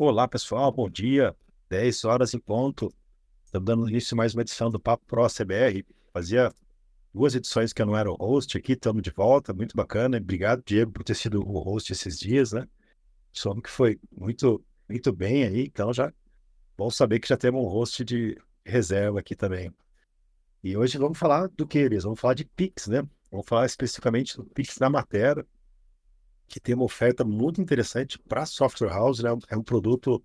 Olá, pessoal, bom dia. 10 horas em ponto. Estamos dando início a mais uma edição do Papo Pro CBR. Fazia duas edições que eu não era o host aqui, estamos de volta, muito bacana. Obrigado, Diego, por ter sido o host esses dias, né? Soube que foi muito, muito bem aí, então já bom saber que já temos um host de reserva aqui também. E hoje vamos falar do que, eles? Vamos falar de Pix, né? Vamos falar especificamente do Pix da Matéria que tem uma oferta muito interessante para software house, né? É um produto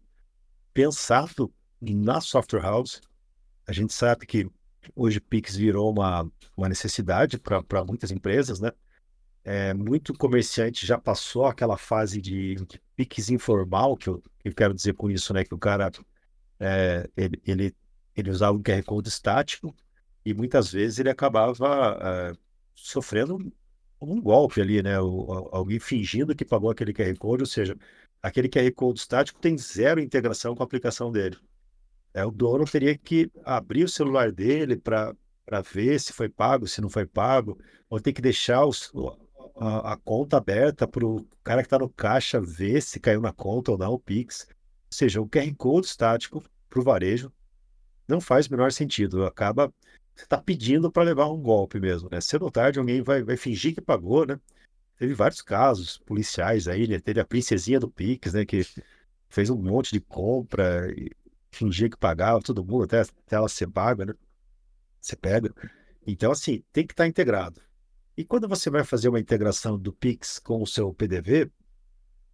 pensado na software house. A gente sabe que hoje Pix virou uma, uma necessidade para muitas empresas, né? É, muito comerciante já passou aquela fase de, de Pix informal, que eu, eu, quero dizer com isso, né? Que o cara é, ele, ele, ele usava um QR Code estático e muitas vezes ele acabava é, sofrendo um golpe ali, né? O, alguém fingindo que pagou aquele QR Code, ou seja, aquele QR Code estático tem zero integração com a aplicação dele. É, o dono teria que abrir o celular dele para ver se foi pago, se não foi pago, ou tem que deixar os, a, a, conta aberta para o cara que está no caixa ver se caiu na conta ou não o Pix. Ou seja, o QR Code estático para o varejo não faz o menor sentido. Acaba você está pedindo para levar um golpe mesmo, né? Cedo ou tarde alguém vai, vai fingir que pagou, né? Teve vários casos policiais aí, né? Teve a princesinha do Pix, né? Que fez um monte de compra e fingia que pagava, todo mundo, até, até ela ser paga, né? Você pega. Então, assim, tem que estar tá integrado. E quando você vai fazer uma integração do Pix com o seu PDV,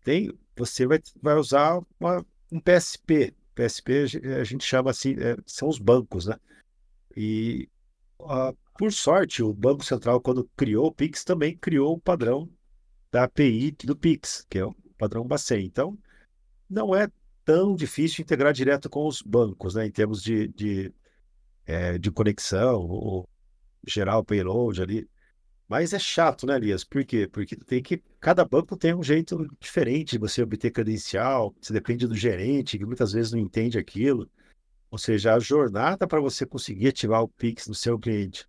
tem, você vai, vai usar uma, um PSP. PSP a gente chama assim, é, são os bancos, né? E, por sorte, o Banco Central, quando criou o Pix, também criou o padrão da API do Pix, que é o padrão Bacen. Então, não é tão difícil integrar direto com os bancos, né, em termos de, de, é, de conexão, ou gerar o payload ali. Mas é chato, né, Elias? Por quê? Porque tem que. Cada banco tem um jeito diferente de você obter credencial, você depende do gerente, que muitas vezes não entende aquilo. Ou seja, a jornada para você conseguir ativar o Pix no seu cliente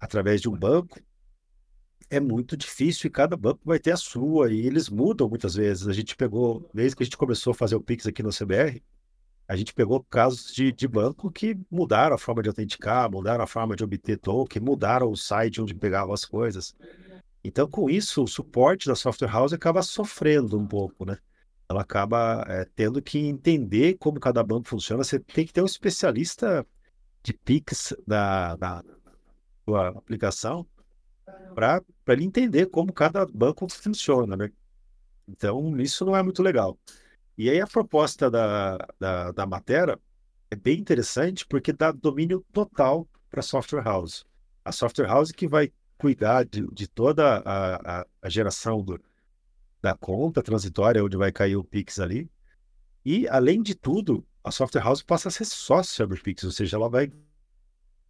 através de um banco é muito difícil e cada banco vai ter a sua e eles mudam muitas vezes. A gente pegou, desde que a gente começou a fazer o Pix aqui no CBR, a gente pegou casos de, de banco que mudaram a forma de autenticar, mudaram a forma de obter token, mudaram o site onde pegavam as coisas. Então, com isso, o suporte da software house acaba sofrendo um pouco, né? Ela acaba é, tendo que entender como cada banco funciona. Você tem que ter um especialista de Pix da, da, da aplicação para ele entender como cada banco funciona, né? Então, isso não é muito legal. E aí a proposta da, da, da matéria é bem interessante porque dá domínio total para a software house. A software house que vai cuidar de, de toda a, a, a geração do, da conta transitória, onde vai cair o Pix ali. E, além de tudo, a software house passa a ser sócia do Pix, ou seja, ela vai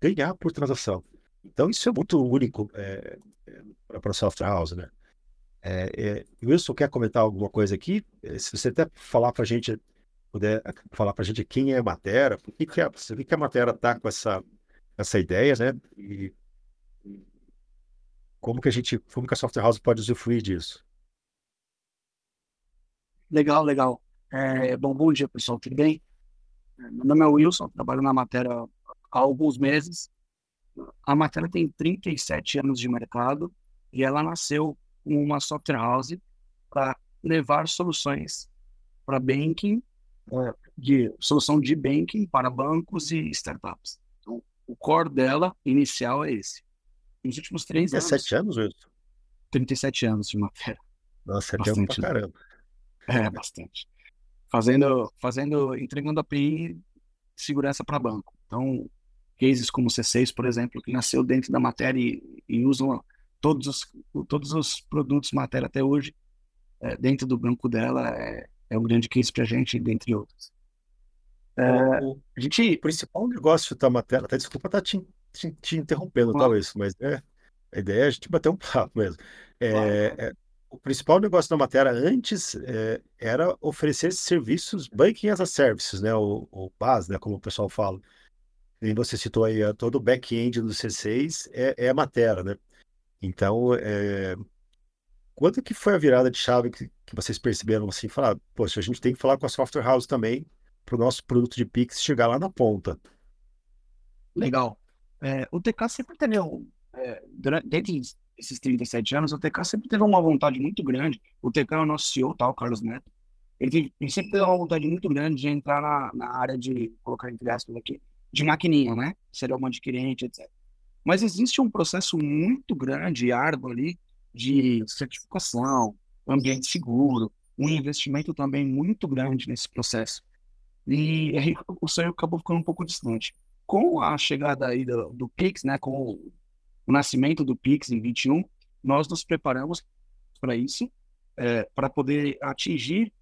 ganhar por transação. Então, isso é muito único é, é, para a software house, né? É, é, Wilson, quer comentar alguma coisa aqui? É, se você até falar para a gente, puder falar para a gente quem é a Matera, por que, que, a, por que a Matera está com essa, essa ideia, né? E como que a gente, como que a software house pode usufruir disso? Legal, legal. É, bom, bom dia, pessoal, tudo bem? Meu nome é Wilson, trabalho na matéria há alguns meses. A matéria tem 37 anos de mercado e ela nasceu como uma software house para levar soluções para banking, é, de solução de banking para bancos e startups. Então, o core dela inicial é esse. Nos últimos três 37 anos, anos Wilson? 37 anos de matéria. Nossa, é tempo pra caramba. É, bastante. Fazendo, fazendo, entregando API de segurança para banco. Então, cases como o C6, por exemplo, que nasceu dentro da matéria e, e usam todos os, todos os produtos matéria até hoje, é, dentro do banco dela, é, é um grande case para a gente, dentre outros. É, o, a gente, o principal negócio da matéria, até desculpa estar tá te, te, te interrompendo, claro. talvez, mas é, a ideia é a gente bater um papo mesmo. É, claro. O principal negócio da matéria antes é, era oferecer serviços Banking as a Services, né? O, o BAS, né? Como o pessoal fala. E você citou aí, todo o back-end do C6 é, é a matéria, né? Então, é... quando que foi a virada de chave que, que vocês perceberam assim, falar, poxa, a gente tem que falar com a software house também para o nosso produto de Pix chegar lá na ponta. Legal. É, o TK sempre teve, é, durante, desde esses 37 anos, o TK sempre teve uma vontade muito grande. O TK é o nosso CEO, tá, o Carlos Neto. Ele, teve, ele sempre teve uma vontade muito grande de entrar na, na área de, colocar entre aspas aqui, de maquininha, né? Serial de adquirente, etc. Mas existe um processo muito grande e árduo ali de certificação, ambiente seguro, um investimento também muito grande nesse processo. E aí o sonho acabou ficando um pouco distante. Com a chegada aí do, do Pix, né, com o, nascimento do Pix em 21, nós nos preparamos para isso, é, para poder atingir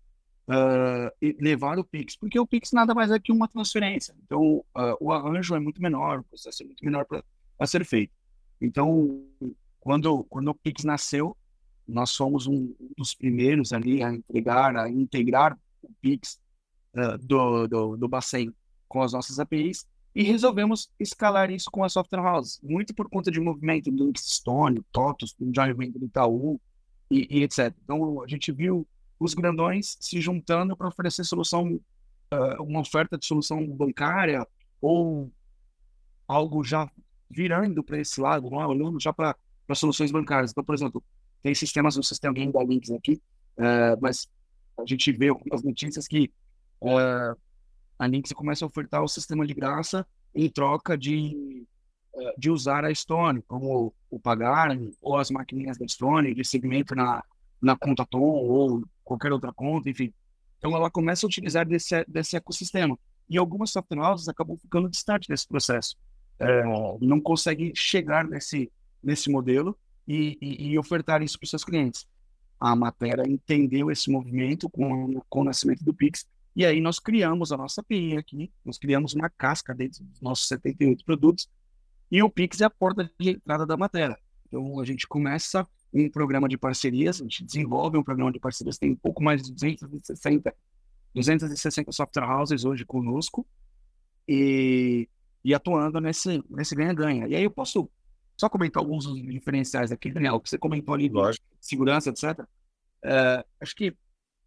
uh, e levar o Pix, porque o Pix nada mais é que uma transferência. Então, uh, o arranjo é muito menor, o processo é muito menor para ser feito. Então, quando, quando o Pix nasceu, nós somos um dos primeiros ali a entregar, a integrar o Pix uh, do, do, do Bacen com as nossas APIs e resolvemos escalar isso com a Software House, muito por conta de movimento do Stone, TOTOS, do Joint do Itaú e, e, etc. Então, a gente viu os grandões se juntando para oferecer solução, uh, uma oferta de solução bancária ou algo já virando para esse lado, olhando já para soluções bancárias. Então, por exemplo, tem sistemas, não sei se tem alguém da Links aqui, uh, mas a gente vê algumas notícias que uh, a Links começa a ofertar o sistema de graça em troca de, uh, de usar a Stone, como o Pagar ou as maquininhas da Stone, de segmento na, na conta Tom ou qualquer outra conta, enfim. Então ela começa a utilizar desse, desse ecossistema. E algumas software houses acabam ficando distantes desse processo. É, não conseguem chegar nesse, nesse modelo e, e, e ofertar isso para os seus clientes. A matéria entendeu esse movimento com, com o nascimento do Pix, e aí nós criamos a nossa API aqui, nós criamos uma casca dentro dos nossos 78 produtos, e o Pix é a porta de entrada da matéria. Então a gente começa um programa de parcerias, a gente desenvolve um programa de parcerias, tem um pouco mais de 260, 260 software houses hoje conosco, e, e atuando nesse, nesse ganha-ganha. E aí eu posso só comentar alguns dos diferenciais aqui, Daniel, que você comentou ali de segurança, etc. É, acho que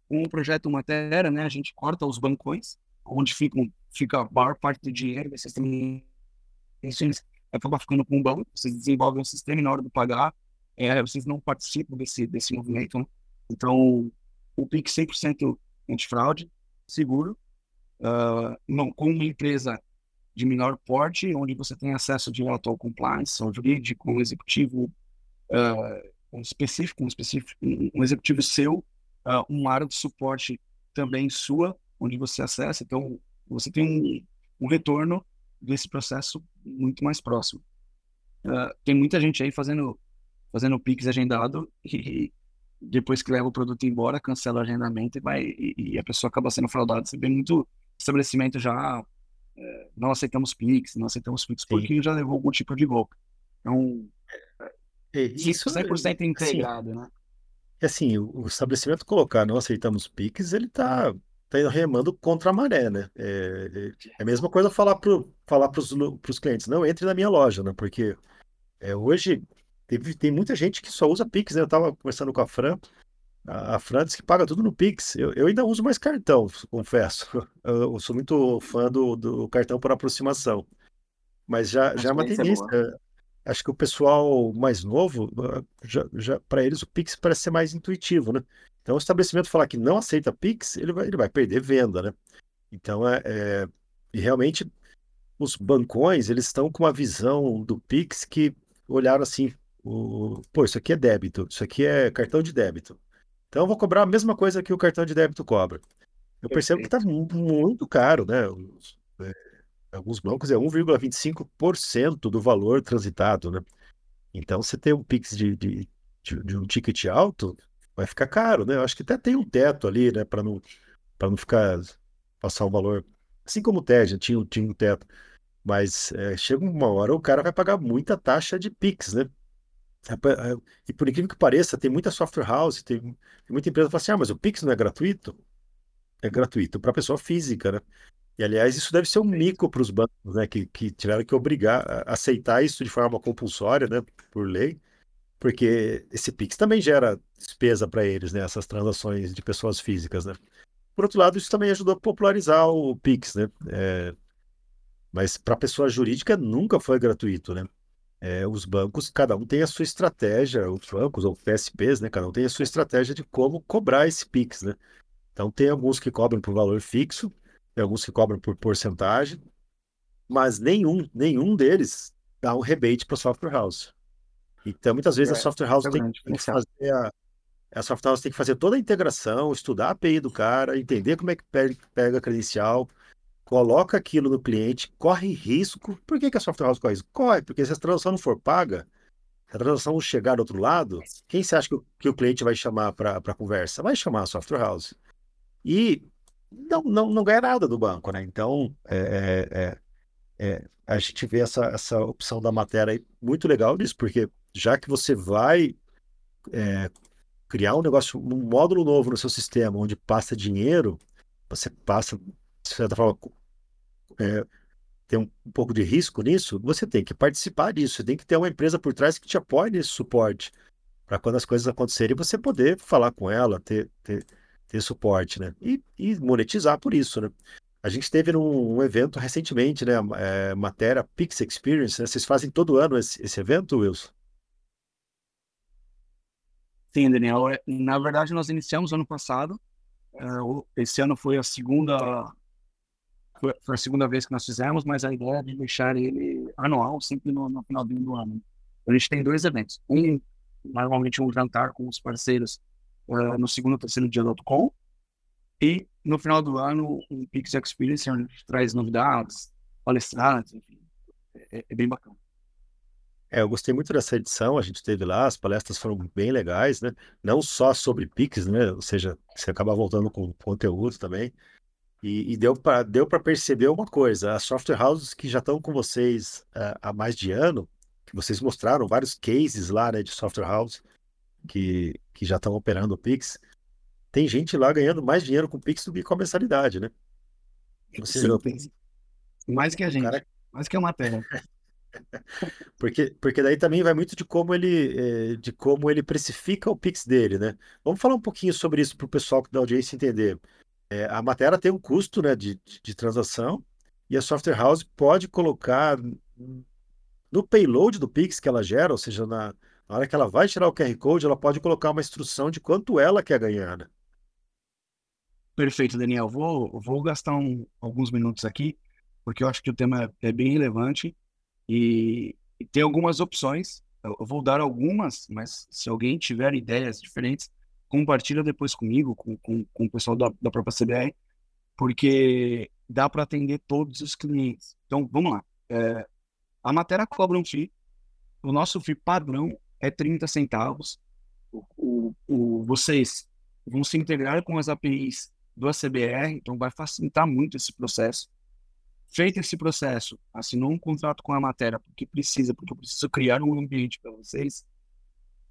com o projeto Matéria, né, a gente corta os bancões, onde ficam, fica a maior parte do dinheiro desses sistemas acaba ficando com o banco, vocês desenvolvem um sistema e na hora de pagar, é, vocês não participam desse, desse movimento. Né? Então, o PIX 100% antifraude, seguro, uh, não, com uma empresa de menor porte, onde você tem acesso direto ao compliance, ao jurídico, um executivo uh, um específico, um específico, um executivo seu, uh, uma área de suporte também sua, onde você acessa. Então, você tem um, um retorno desse processo muito mais próximo. Uh, tem muita gente aí fazendo fazendo Pix agendado e depois que leva o produto embora, cancela o agendamento e vai e, e a pessoa acaba sendo fraudada. Você vê muito estabelecimento já é, não aceitamos Pix, não aceitamos Pix, Sim. porque já levou algum tipo de golpe. Então, é, isso 100% é, integrado, assim, né? É assim, o, estabelecimento colocar não aceitamos Pix, ele tá, tá remando contra a maré, né? É, é, é a mesma coisa falar para falar os clientes, não entre na minha loja, né? Porque é, hoje tem, tem muita gente que só usa Pix, né? Eu estava conversando com a Fran, a, Fran diz que paga tudo no Pix. Eu, eu ainda uso mais cartão, confesso. Eu, eu sou muito fã do, do cartão por aproximação. Mas já, já é uma é tendência. Acho que o pessoal mais novo, ah, já, já para eles o Pix parece ser mais intuitivo, né? Então, o estabelecimento falar que não aceita Pix, ele vai, ele vai perder venda, né? Então, é, é, e realmente, os bancões, eles estão com uma visão do Pix que olharam assim, o, pô, isso aqui é débito, isso aqui é cartão de débito. Então eu vou cobrar a mesma coisa que o cartão de débito cobra. Eu percebo que está muito caro, né? É, alguns bancos é 1,25% do valor transitado, né? Então, você tem um Pix de, de, de, um ticket alto, vai ficar caro, né? Eu acho que até tem um teto ali, né? Para não, não ficar, passar o valor. Assim como o TED tinha, tinha um teto. Mas é, chega uma hora o cara vai pagar muita taxa de Pix, né? E por incrível que pareça, tem muita software house, tem, tem muita empresa que fala assim: ah, mas o Pix não é gratuito? É gratuito para pessoa física, né? E aliás, isso deve ser um mico para os bancos, né? Que, que tiveram que obrigar a aceitar isso de forma compulsória, né? Por lei. porque esse Pix também gera despesa para eles, né? Essas transações de pessoas físicas, né? Por outro lado, isso também ajudou a popularizar o Pix, né? É, mas para pessoa jurídica nunca foi gratuito, né? É, os bancos, cada um tem a sua estratégia, os bancos ou PSPs, né? Cada um tem a sua estratégia de como cobrar esse Pix, né? Então tem alguns que cobram por valor fixo, tem alguns que cobram por porcentagem, mas nenhum, nenhum deles dá um rebate para a software house. Então, muitas vezes é, a software house é tem, tem, que fazer a, a software house tem que fazer toda a integração, estudar a API do cara, entender como é que pega a credencial, coloca aquilo no cliente, corre risco. Por que, que a software house corre risco? Corre, porque se a transação não for paga, se a transação não chegar do outro lado, quem você acha que o, que o cliente vai chamar para a conversa? Vai chamar a software house. E não, não, não ganha nada do banco, né? Então, é, é, é é, a gente vê essa, essa opção da matéria aí muito legal disso, porque já que você vai é, criar um negócio, um módulo novo no seu sistema, onde passa dinheiro, você passa, de certa forma, é, tem um, um, pouco de risco nisso, você tem que participar disso, você tem que ter uma empresa por trás que te apoie nesse suporte, para quando as coisas acontecerem, você poder falar com ela, ter, ter, ter suporte, né? E, e monetizar por isso, né? A gente teve num um evento recentemente, né? É, matéria Pix Experience, né? Vocês fazem todo ano esse, esse evento, Wilson? Sim, Daniel. É, na verdade, nós iniciamos ano passado. É, esse ano foi a segunda foi a segunda vez que nós fizemos, mas a ideia é de deixar ele anual, sempre no, no final do ano. A gente tem dois eventos. Um, normalmente um jantar com os parceiros uh, no segundo ou terceiro dia do AutoCon, e no final do ano, o Pix Experience, onde a gente traz novidades, palestrantes, enfim. É, é, bem bacana. É, eu gostei muito dessa edição, a gente teve lá, as palestras foram bem legais, né? Não só sobre Pix, né? Ou seja, você acaba voltando com conteúdo também. E, e deu para deu perceber uma coisa: as software houses que já estão com vocês uh, há mais de ano, que vocês mostraram vários cases lá né, de software house que, que já estão operando o Pix, tem gente lá ganhando mais dinheiro com o Pix do que com a mensalidade, né? Você Sim, tem... Mais que a gente, cara... mais que a matéria. porque, porque daí também vai muito de como ele eh, de como ele precifica o Pix dele, né? Vamos falar um pouquinho sobre isso para o pessoal da audiência entender. É, a matéria tem um custo né, de, de, de transação e a software house pode colocar no payload do Pix que ela gera, ou seja, na, na hora que ela vai tirar o QR Code, ela pode colocar uma instrução de quanto ela quer ganhar. Né? Perfeito, Daniel. Vou, vou gastar um, alguns minutos aqui, porque eu acho que o tema é, bem relevante e, e tem algumas opções. Eu, eu vou dar algumas, mas se alguém tiver ideias diferentes, compartilha depois comigo, com, com, com o pessoal da, da própria CBR, porque dá para atender todos os clientes. Então, vamos lá. É, a matéria cobra um FII, o nosso FII padrão é 30 centavos. O, o, o, vocês vão se integrar com as APIs do ACBR, então vai facilitar muito esse processo. Feito esse processo, assinou um contrato com a matéria, porque precisa, porque eu preciso criar um ambiente para vocês,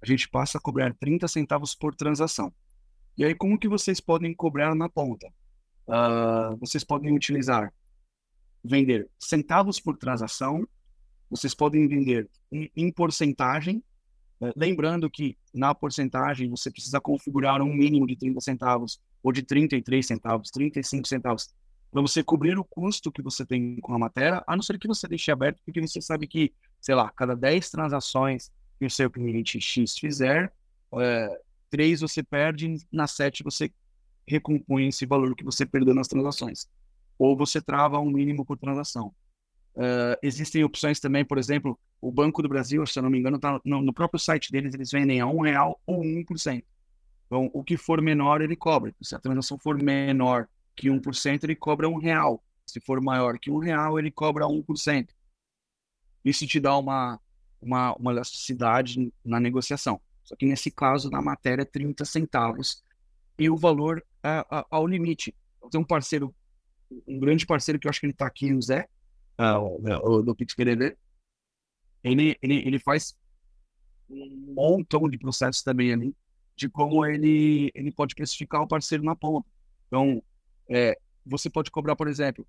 a gente passa a cobrar 30 centavos por transação. E aí, como que vocês podem cobrar na ponta? Uh, vocês podem utilizar, vender centavos por transação, vocês podem vender em, em porcentagem? Lembrando que na porcentagem você precisa configurar um mínimo de 30 centavos ou de 33 centavos, 35 centavos, para você cobrir o custo que você tem com a matéria, a não ser que você deixe aberto, porque você sabe que, sei lá, cada 10 transações que o seu cliente X fizer, é, 3 você perde, na 7 você recompõe esse valor que você perdeu nas transações. Ou você trava um mínimo por transação. Uh, existem opções também, por exemplo, o Banco do Brasil, se eu não me engano, tá no, no próprio site deles, eles vendem a um real ou 1%. Então, o que for menor, ele cobra. Se a transação for menor que 1%, ele cobra um real. Se for maior que um real, ele cobra 1%. Isso te dá uma, uma, uma elasticidade na negociação. Só que nesse caso, na matéria, 30 centavos. E o valor ao limite. Tem um parceiro, um grande parceiro que eu acho que ele está aqui, o Zé, uh, do Pix Ele, ele, ele faz um montão de processos também ali de como ele, ele pode precificar o parceiro na ponta. Então, é, você pode cobrar, por exemplo,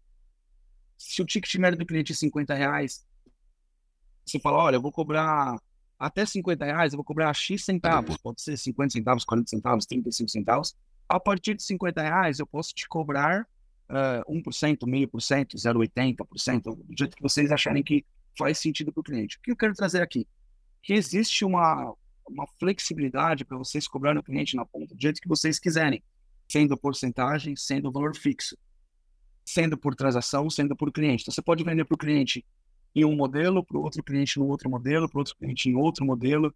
se o ticket médio do cliente é 50 reais, você fala, olha, eu vou cobrar até 50 reais eu vou cobrar X centavos, pode ser 50 centavos, 40 centavos, 35 centavos. A partir de 50 reais eu posso te cobrar uh, 1%, meio por cento, 0,80%, do jeito que vocês acharem que faz sentido para o cliente. O que eu quero trazer aqui? Que existe uma, uma flexibilidade para vocês cobrarem o cliente na ponta do jeito que vocês quiserem, sendo porcentagem, sendo valor fixo, sendo por transação, sendo por cliente. Então você pode vender para o cliente em um modelo, para o outro cliente no outro modelo, para outro cliente em outro modelo,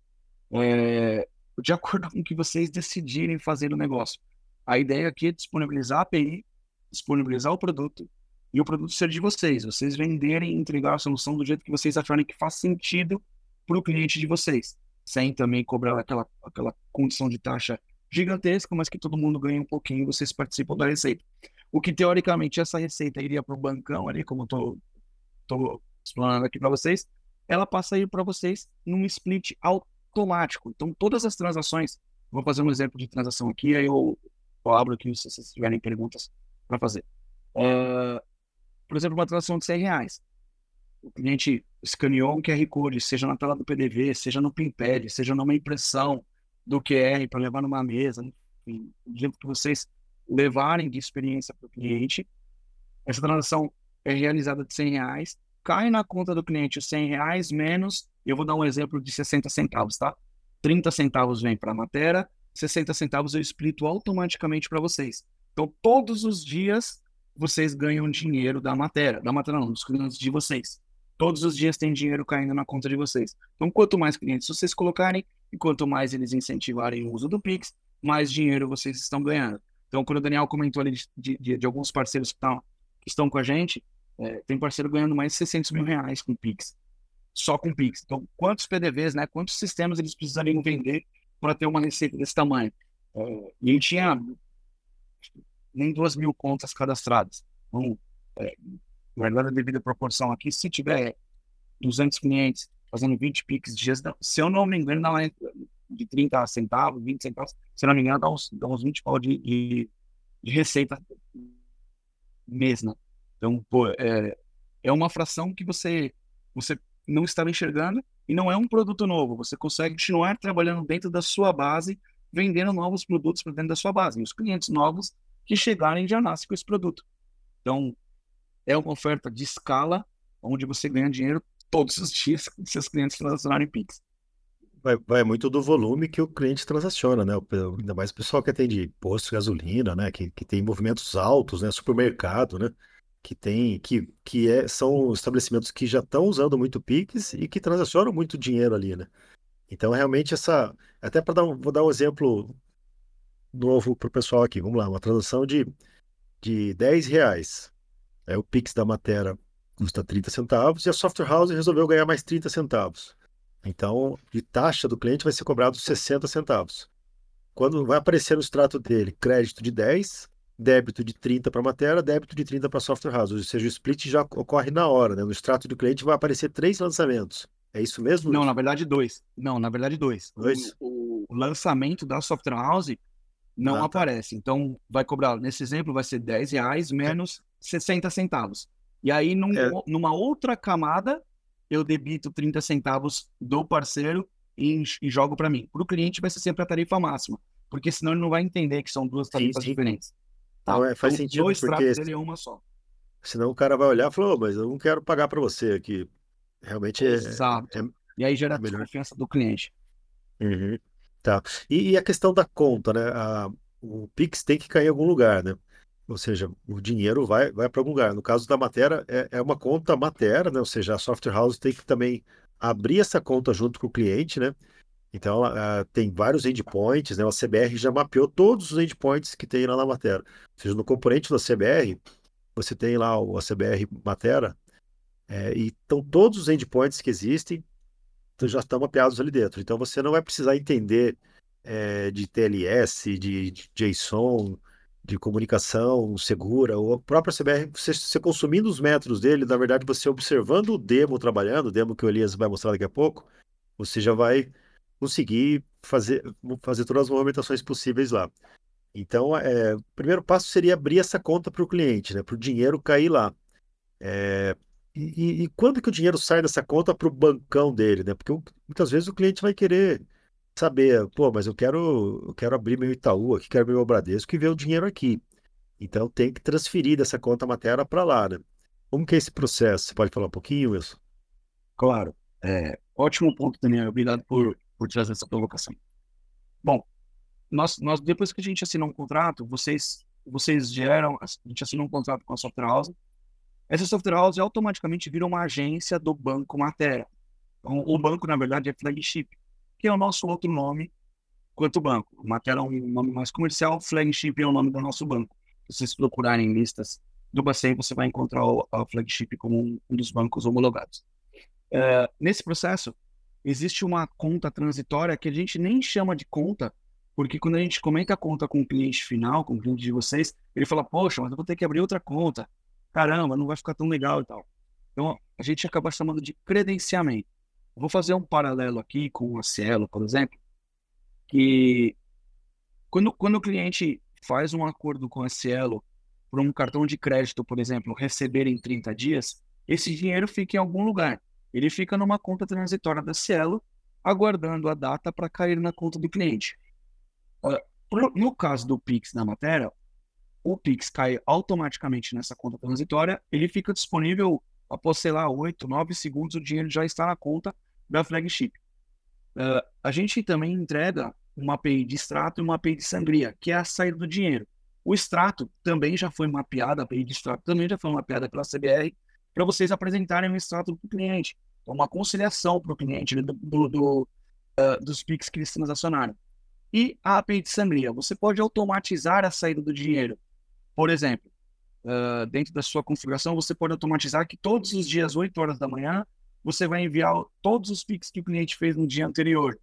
é, de acordo com o que vocês decidirem fazer no negócio. A ideia aqui é disponibilizar a API, disponibilizar o produto e o produto ser de vocês. Vocês venderem e entregar a solução do jeito que vocês acharem que faz sentido para o cliente de vocês, sem também cobrar aquela, aquela condição de taxa gigantesca, mas que todo mundo ganha um pouquinho, vocês participam da receita. O que teoricamente essa receita iria para o bancão ali, como eu estou explanando aqui para vocês, ela passa a ir para vocês num split automático. Então, todas as transações, vou fazer um exemplo de transação aqui, aí eu, eu abro aqui se vocês tiverem perguntas para fazer. Uh, por exemplo, uma transação de 100 reais. O cliente escaneou um QR Code, seja na tela do PDV, seja no PinPad, seja numa impressão do QR para levar numa mesa, enfim, do jeito que vocês levarem de experiência para o cliente. Essa transação é realizada de 100 reais, cai na conta do cliente os 100 reais menos, eu vou dar um exemplo de 60 centavos, tá? 30 centavos vem para a matéria, 60 centavos eu explito automaticamente para vocês. Então, todos os dias vocês ganham dinheiro da matéria. Da matéria não, dos clientes de vocês. Todos os dias tem dinheiro caindo na conta de vocês. Então, quanto mais clientes vocês colocarem e quanto mais eles incentivarem o uso do Pix, mais dinheiro vocês estão ganhando. Então, quando o Daniel comentou ali de, de, de alguns parceiros que, tão, que, estão com a gente, é, tem parceiro ganhando mais de 600 mil reais com Pix. Só com Pix. Então, quantos PDVs, né, quantos sistemas eles precisariam vender para ter uma receita desse tamanho? É, e tinha nem duas mil contas cadastradas. Então, é, a devida proporção aqui, se tiver 200 clientes fazendo 20 piques dias, se eu não me engano, dá de 30 centavos, 20 centavos, se não me engano, dá uns, dá uns 20 pau de, de, de receita mês, né? Então, pô, é, é uma fração que você, você não estava enxergando e não é um produto novo. Você consegue continuar trabalhando dentro da sua base, vendendo novos produtos para dentro da sua base. E os clientes novos que chegarem já nascem com esse produto. Então, é uma oferta de escala, onde você ganha dinheiro todos os dias com seus clientes transacionarem Pix. Vai, vai, muito do volume que o cliente transaciona, né? Ainda mais o pessoal que atende posto de gasolina, né? Que, que tem movimentos altos, né? Supermercado, né? Que tem, que, que é, são estabelecimentos que já estão usando muito Pix e que transacionam muito dinheiro ali, né? Então, realmente, essa. Até para dar um, vou dar um exemplo novo para o pessoal aqui. Vamos lá, uma transação de, de 10 reais. É o Pix da matéria custa 30 centavos e a Software House resolveu ganhar mais 30 centavos. Então, de taxa do cliente vai ser cobrado 60 centavos. Quando vai aparecer no extrato dele crédito de 10, débito de 30 para a matéria, débito de 30 para a Software House. Ou seja, o split já ocorre na hora. Né? No extrato do cliente vai aparecer três lançamentos. É isso mesmo? Não, na verdade, dois. Não, na verdade, dois. Dois? O, o lançamento da Software House não ah, tá. aparece. Então, vai cobrar, nesse exemplo, vai ser 10 reais menos 60 centavos. E aí, num, é. numa outra camada, eu debito 30 centavos do parceiro e, e jogo para mim. Para o cliente, vai ser sempre a tarifa máxima, porque senão ele não vai entender que são duas tarifas sim, sim. diferentes. Tá? Não, é, faz então, sentido, dois porque dele é uma só. Senão o cara vai olhar e falar, oh, mas eu não quero pagar para você aqui. Realmente é. Exato. É, e aí gera é a desconfiança do cliente. Uhum. Tá. E, e, a questão da conta, né? A, o Pix tem que cair em algum lugar, né? Ou seja, o dinheiro vai, vai para algum lugar. No caso da matéria, é, é uma conta matéria, né? Ou seja, a software house tem que também abrir essa conta junto com o cliente, né? Então, uh, tem vários endpoints, né? A CBR já mapeou todos os endpoints que tem lá na matéria. Ou seja, no componente da CBR, você tem lá o CBR Matera, é, e estão todos os endpoints que existem, já estão mapeados ali dentro. Então, você não vai precisar entender é, de TLS, de, de, JSON, de comunicação segura, ou a própria CBR, você, você, consumindo os métodos dele, na verdade, você observando o demo trabalhando, o demo que o Elias vai mostrar daqui a pouco, você já vai conseguir fazer, fazer todas as movimentações possíveis lá. Então, é, o primeiro passo seria abrir essa conta para o cliente, né, para o dinheiro cair lá. É, E, e, quando que o dinheiro sai dessa conta para o bancão dele, né? Porque muitas vezes o cliente vai querer saber, pô, mas eu quero, eu quero abrir meu Itaú aqui, quero abrir meu Bradesco e ver o dinheiro aqui. Então tem que transferir dessa conta matéria para lá, né? Como que é esse processo? Você pode falar um pouquinho, Wilson? Claro. É, ótimo ponto, Daniel. Obrigado por, por trazer essa provocação. Bom, nós, nós depois que a gente assinou um contrato, vocês vocês geram, a gente assinou um contrato com a software house. Essa software house automaticamente vira uma agência do banco Matera. Então, o banco, na verdade, é flagship, que é o nosso outro nome quanto banco. Matera é um nome mais comercial, flagship é o nome do nosso banco. Se vocês procurarem listas do Bacen, você vai encontrar o, flagship como um, um dos bancos homologados. É, nesse processo, existe uma conta transitória que a gente nem chama de conta, porque quando a gente comenta a conta com o cliente final, com o cliente de vocês, ele fala, poxa, mas eu vou ter que abrir outra conta. Caramba, não vai ficar tão legal e tal. Então, a gente acaba chamando de credenciamento. Vou fazer um paralelo aqui com a Cielo, por exemplo, que quando, quando o cliente faz um acordo com a Cielo por um cartão de crédito, por exemplo, receber em 30 dias, esse dinheiro fica em algum lugar. Ele fica numa conta transitória da Cielo, aguardando a data para cair na conta do cliente. No caso do Pix na matéria, o Pix cai automaticamente nessa conta transitória, ele fica disponível após, sei lá, 8, 9 segundos, o dinheiro já está na conta da flagship. Uh, a gente também entrega uma API de extrato e uma API de sangria, que é a saída do dinheiro. O extrato também já foi mapeado, a API de extrato também já foi mapeada pela CBR, para vocês apresentarem o extrato para o cliente. Então, uma conciliação para o cliente do, do, do uh, dos PIX que eles transacionaram e a API de sangria. Você pode automatizar a saída do dinheiro. Por exemplo, uh, dentro da sua configuração, você pode automatizar que todos os dias, 8 horas da manhã, você vai enviar todos os PIX que o cliente fez no dia anterior.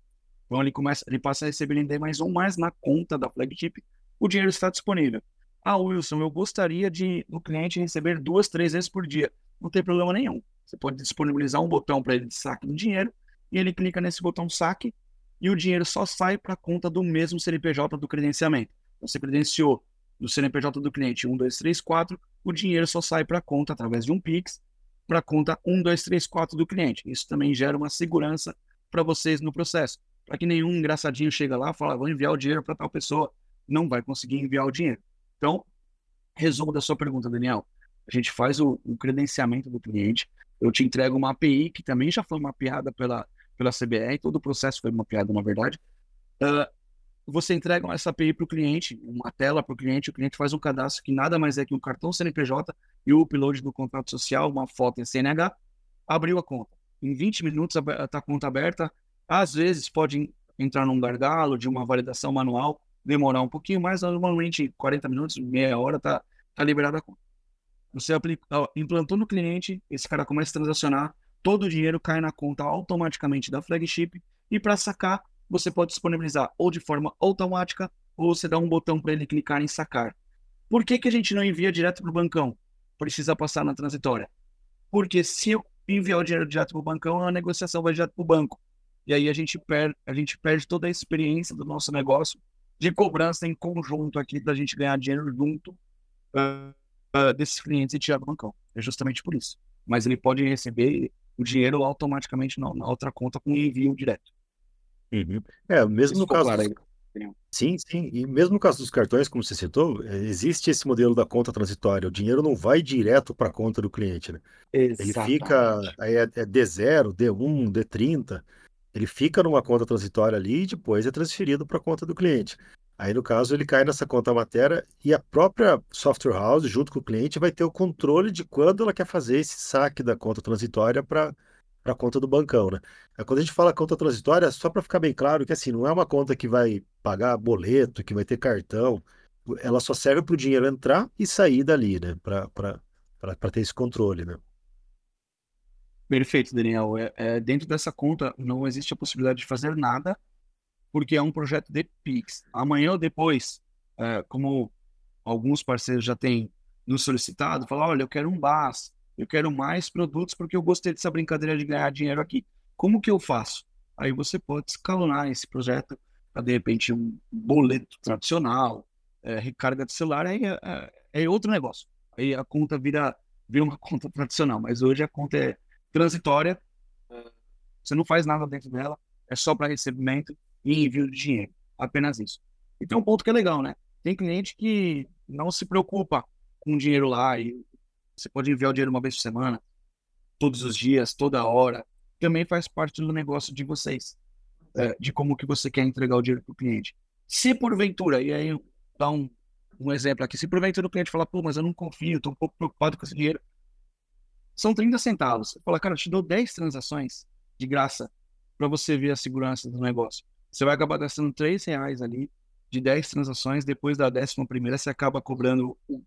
Então ele começa, ele passa a receber D mais um, mas na conta da flagship o dinheiro está disponível. Ah, Wilson, eu gostaria de o cliente receber duas, três vezes por dia. Não tem problema nenhum. Você pode disponibilizar um botão para ele de saque do dinheiro e ele clica nesse botão saque e o dinheiro só sai para a conta do mesmo CNPJ do credenciamento. Você credenciou do CNPJ do cliente 1234, o dinheiro só sai para a conta através de um Pix para a conta 1234 do cliente. Isso também gera uma segurança para vocês no processo, para que nenhum engraçadinho chega lá e fala, vou enviar o dinheiro para tal pessoa, não vai conseguir enviar o dinheiro. Então, resumo da sua pergunta, Daniel. A gente faz o, o credenciamento do cliente, eu te entrego uma API que também já foi mapeada pela pela CBR, todo o processo foi mapeado, na verdade. Uh, você entrega essa API para o cliente, uma tela para o cliente, o cliente faz um cadastro que nada mais é que um cartão CNPJ e o upload do contrato social, uma foto em CNH, abriu a conta. Em 20 minutos está a conta aberta. Às vezes pode entrar num gargalo de uma validação manual, demorar um pouquinho, mas normalmente 40 minutos, meia hora, está tá liberada a conta. Você aplica, implantou no cliente, esse cara começa a transacionar, todo o dinheiro cai na conta automaticamente da flagship e para sacar você pode disponibilizar ou de forma automática ou você dá um botão para ele clicar em sacar. Por que, que a gente não envia direto para o bancão? Precisa passar na transitória. Porque se eu enviar o dinheiro direto para o bancão, a negociação vai direto para o banco. E aí a gente, perde, a gente perde toda a experiência do nosso negócio de cobrança em conjunto aqui, da gente ganhar dinheiro junto uh, uh, desses clientes e tirar do bancão. É justamente por isso. Mas ele pode receber o dinheiro automaticamente na, na outra conta com envio direto. Uhum. É, mesmo Isso no caso. Claro dos... Sim, sim. E mesmo no caso dos cartões, como você citou, existe esse modelo da conta transitória. O dinheiro não vai direto para a conta do cliente, né? Ele fica. Aí é, é D0, D1, D30. Ele fica numa conta transitória ali e depois é transferido para a conta do cliente. Aí, no caso, ele cai nessa conta matéria e a própria software house, junto com o cliente, vai ter o controle de quando ela quer fazer esse saque da conta transitória para a conta do bancão, né? Quando a gente fala conta transitória, só para ficar bem claro que assim, não é uma conta que vai pagar boleto, que vai ter cartão, ela só serve para o dinheiro entrar e sair dali, né? Para ter esse controle, né? Perfeito, Daniel. É, é, dentro dessa conta não existe a possibilidade de fazer nada porque é um projeto de Pix. Amanhã ou depois, é, como alguns parceiros já têm nos solicitado, falar, olha, eu quero um BAS, eu quero mais produtos porque eu gostei dessa brincadeira de ganhar dinheiro aqui. Como que eu faço? Aí você pode escalonar esse projeto para, de repente, um boleto tradicional, é, recarga de celular, aí é, é, é outro negócio. Aí a conta vira vira uma conta tradicional, mas hoje a conta é transitória, você não faz nada dentro dela, é só para recebimento e envio de dinheiro, apenas isso. E tem um ponto que é legal, né? Tem cliente que não se preocupa com dinheiro lá e você pode enviar o dinheiro uma vez por semana, todos os dias, toda hora. Também faz parte do negócio de vocês, é, de como que você quer entregar o dinheiro para o cliente. Se porventura, e aí dá um, um exemplo aqui, se porventura o cliente falar, pô, mas eu não confio, estou um pouco preocupado com esse dinheiro, são 30 centavos. Você fala, cara, eu te dou 10 transações de graça para você ver a segurança do negócio. Você vai acabar gastando 3 reais ali de 10 transações, depois da décima primeira você acaba cobrando o,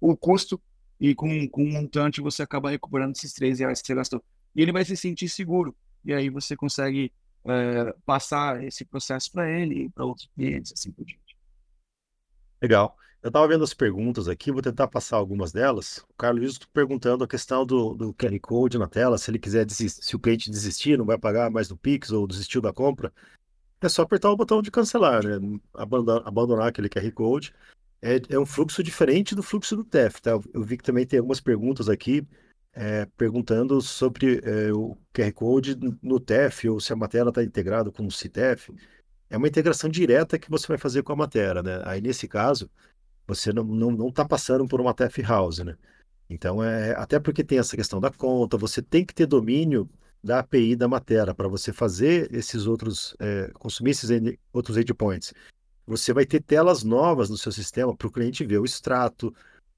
o custo e com, com um montante você acaba recuperando esses 3 reais que você gastou. E ele vai se sentir seguro. E aí você consegue é, passar esse processo para ele e para outros clientes, assim por diante. Legal. Eu estava vendo as perguntas aqui, vou tentar passar algumas delas. O Carlos Justo perguntando a questão do, do QR Code na tela, se ele quiser desistir, se o cliente desistir, não vai pagar mais do Pix ou desistiu da compra. É só apertar o botão de cancelar, né? Abandonar, abandonar aquele QR Code. É, é, um fluxo diferente do fluxo do TEF, tá? Eu vi que também tem algumas perguntas aqui é, perguntando sobre é, o QR Code no TEF ou se a matéria está integrada com o CITEF. É uma integração direta que você vai fazer com a matéria, né? Aí, nesse caso, você não está não, não tá passando por uma TEF House, né? Então, é, até porque tem essa questão da conta, você tem que ter domínio da API da matéria para você fazer esses outros, é, consumir esses outros endpoints. Você vai ter telas novas no seu sistema para o cliente ver o extrato,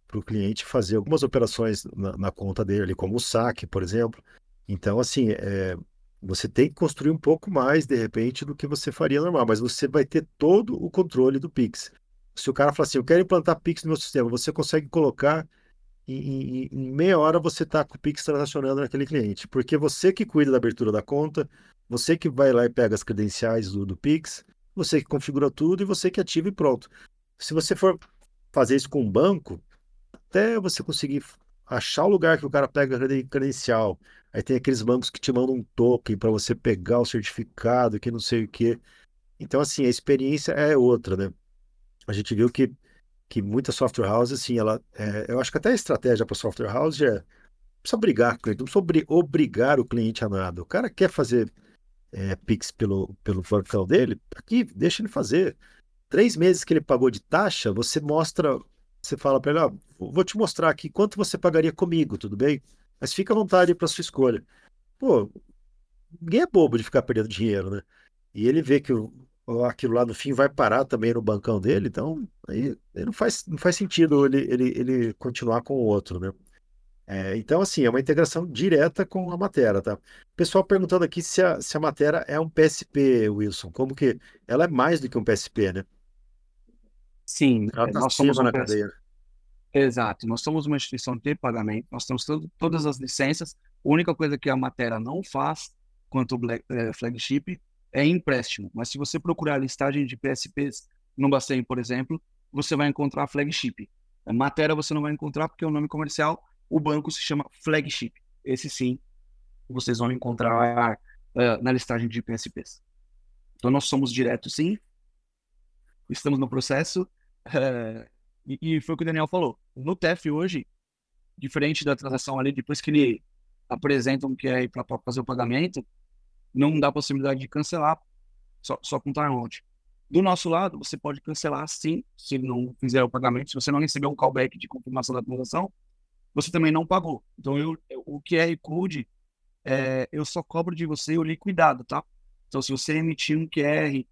para o cliente fazer algumas operações na, na, conta dele, como o saque, por exemplo. Então, assim, é, você tem que construir um pouco mais, de repente, do que você faria normal, mas você vai ter todo o controle do Pix. Se o cara falar assim, eu quero implantar Pix no meu sistema, você consegue colocar em, em, em meia hora você está com o Pix transacionando naquele cliente, porque você que cuida da abertura da conta, você que vai lá e pega as credenciais do, do Pix, você que configura tudo e você que ativa e pronto. Se você for fazer isso com um banco, até você conseguir achar o lugar que o cara pega a credencial, aí tem aqueles bancos que te mandam um token para você pegar o certificado, que não sei o que. Então, assim, a experiência é outra, né? A gente viu que que muitas software houses, assim, ela, é, eu acho que até a estratégia para software house é precisa brigar com o cliente, não precisa obrigar o cliente a nada. O cara quer fazer é, Pix pelo, pelo bancão dele, aqui, deixa ele fazer. Três meses que ele pagou de taxa, você mostra, você fala para ele, vou te mostrar aqui quanto você pagaria comigo, tudo bem? Mas fica à vontade para sua escolha. Pô, ninguém é bobo de ficar perdendo dinheiro, né? E ele vê que o, aquilo lá no fim vai parar também no bancão dele, então aí, aí não, faz, não faz sentido ele, ele, ele continuar com o outro, né? É, então, assim, é uma integração direta com a matéria, tá? Pessoal perguntando aqui se a, se a matéria é um PSP, Wilson. Como que. Ela é mais do que um PSP, né? Sim, ela tá nós somos na cadeia. Exato, nós somos uma instituição de pagamento, nós temos todo, todas as licenças. A única coisa que a matéria não faz, quanto o Black, é, flagship, é empréstimo. Mas se você procurar a listagem de PSPs no Bacen, por exemplo, você vai encontrar flagship. A matéria você não vai encontrar porque é o nome comercial, o banco se chama flagship. Esse sim, vocês vão encontrar uh, na listagem de PSPs. Então nós somos direto sim, estamos no processo, uh, e, e, foi o que o Daniel falou. No TEF hoje, diferente da transação ali, depois que ele apresenta um QR para fazer o pagamento, não dá possibilidade de cancelar, só, só com time Do nosso lado, você pode cancelar sim, se não fizer o pagamento. Se você não receber um callback de confirmação da transação, você também não pagou. Então, eu, o QR Code, é, eu só cobro de você o liquidado, tá? Então, se você emitir um QR,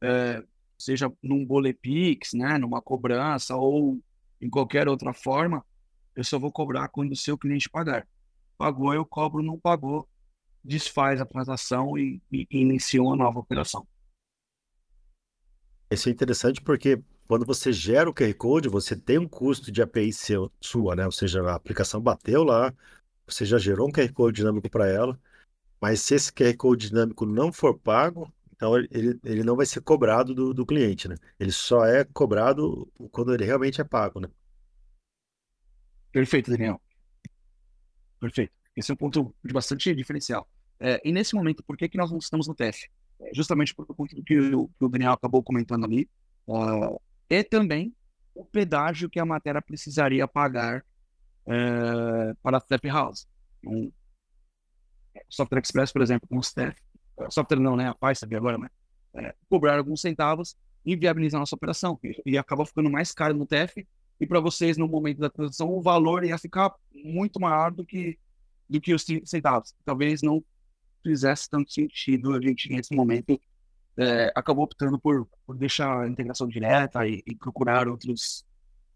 é, seja num Bolepix, né, numa cobrança ou em qualquer outra forma, eu só vou cobrar quando o seu cliente pagar. Pagou, eu cobro, não pagou, desfaz a transação e, e inicia uma nova operação. Isso é interessante porque quando você gera o QR Code, você tem um custo de API seu, sua, né? Ou seja, a aplicação bateu lá, você já gerou um QR Code dinâmico para ela, mas se esse QR Code dinâmico não for pago, então ele, ele não vai ser cobrado do, do cliente, né? Ele só é cobrado quando ele realmente é pago, né? Perfeito, Daniel. Perfeito. Esse é um ponto de bastante diferencial. É, e nesse momento, por que, que nós não estamos no teste? É, justamente por conta do que o, Daniel acabou comentando ali, uh, e também o pedágio que a matéria precisaria pagar é, para a Step House. Um, Software Express, por exemplo, com o Step, software não, né? A Pai sabia agora, mas é, cobrar alguns centavos e viabilizar nossa operação. E, e acabou ficando mais caro no TF. E para vocês, no momento da transição, o valor ia ficar muito maior do que, do que os centavos. Talvez não fizesse tanto sentido a gente, nesse momento, é, acabou optando por, por deixar a integração direta e, e procurar outros,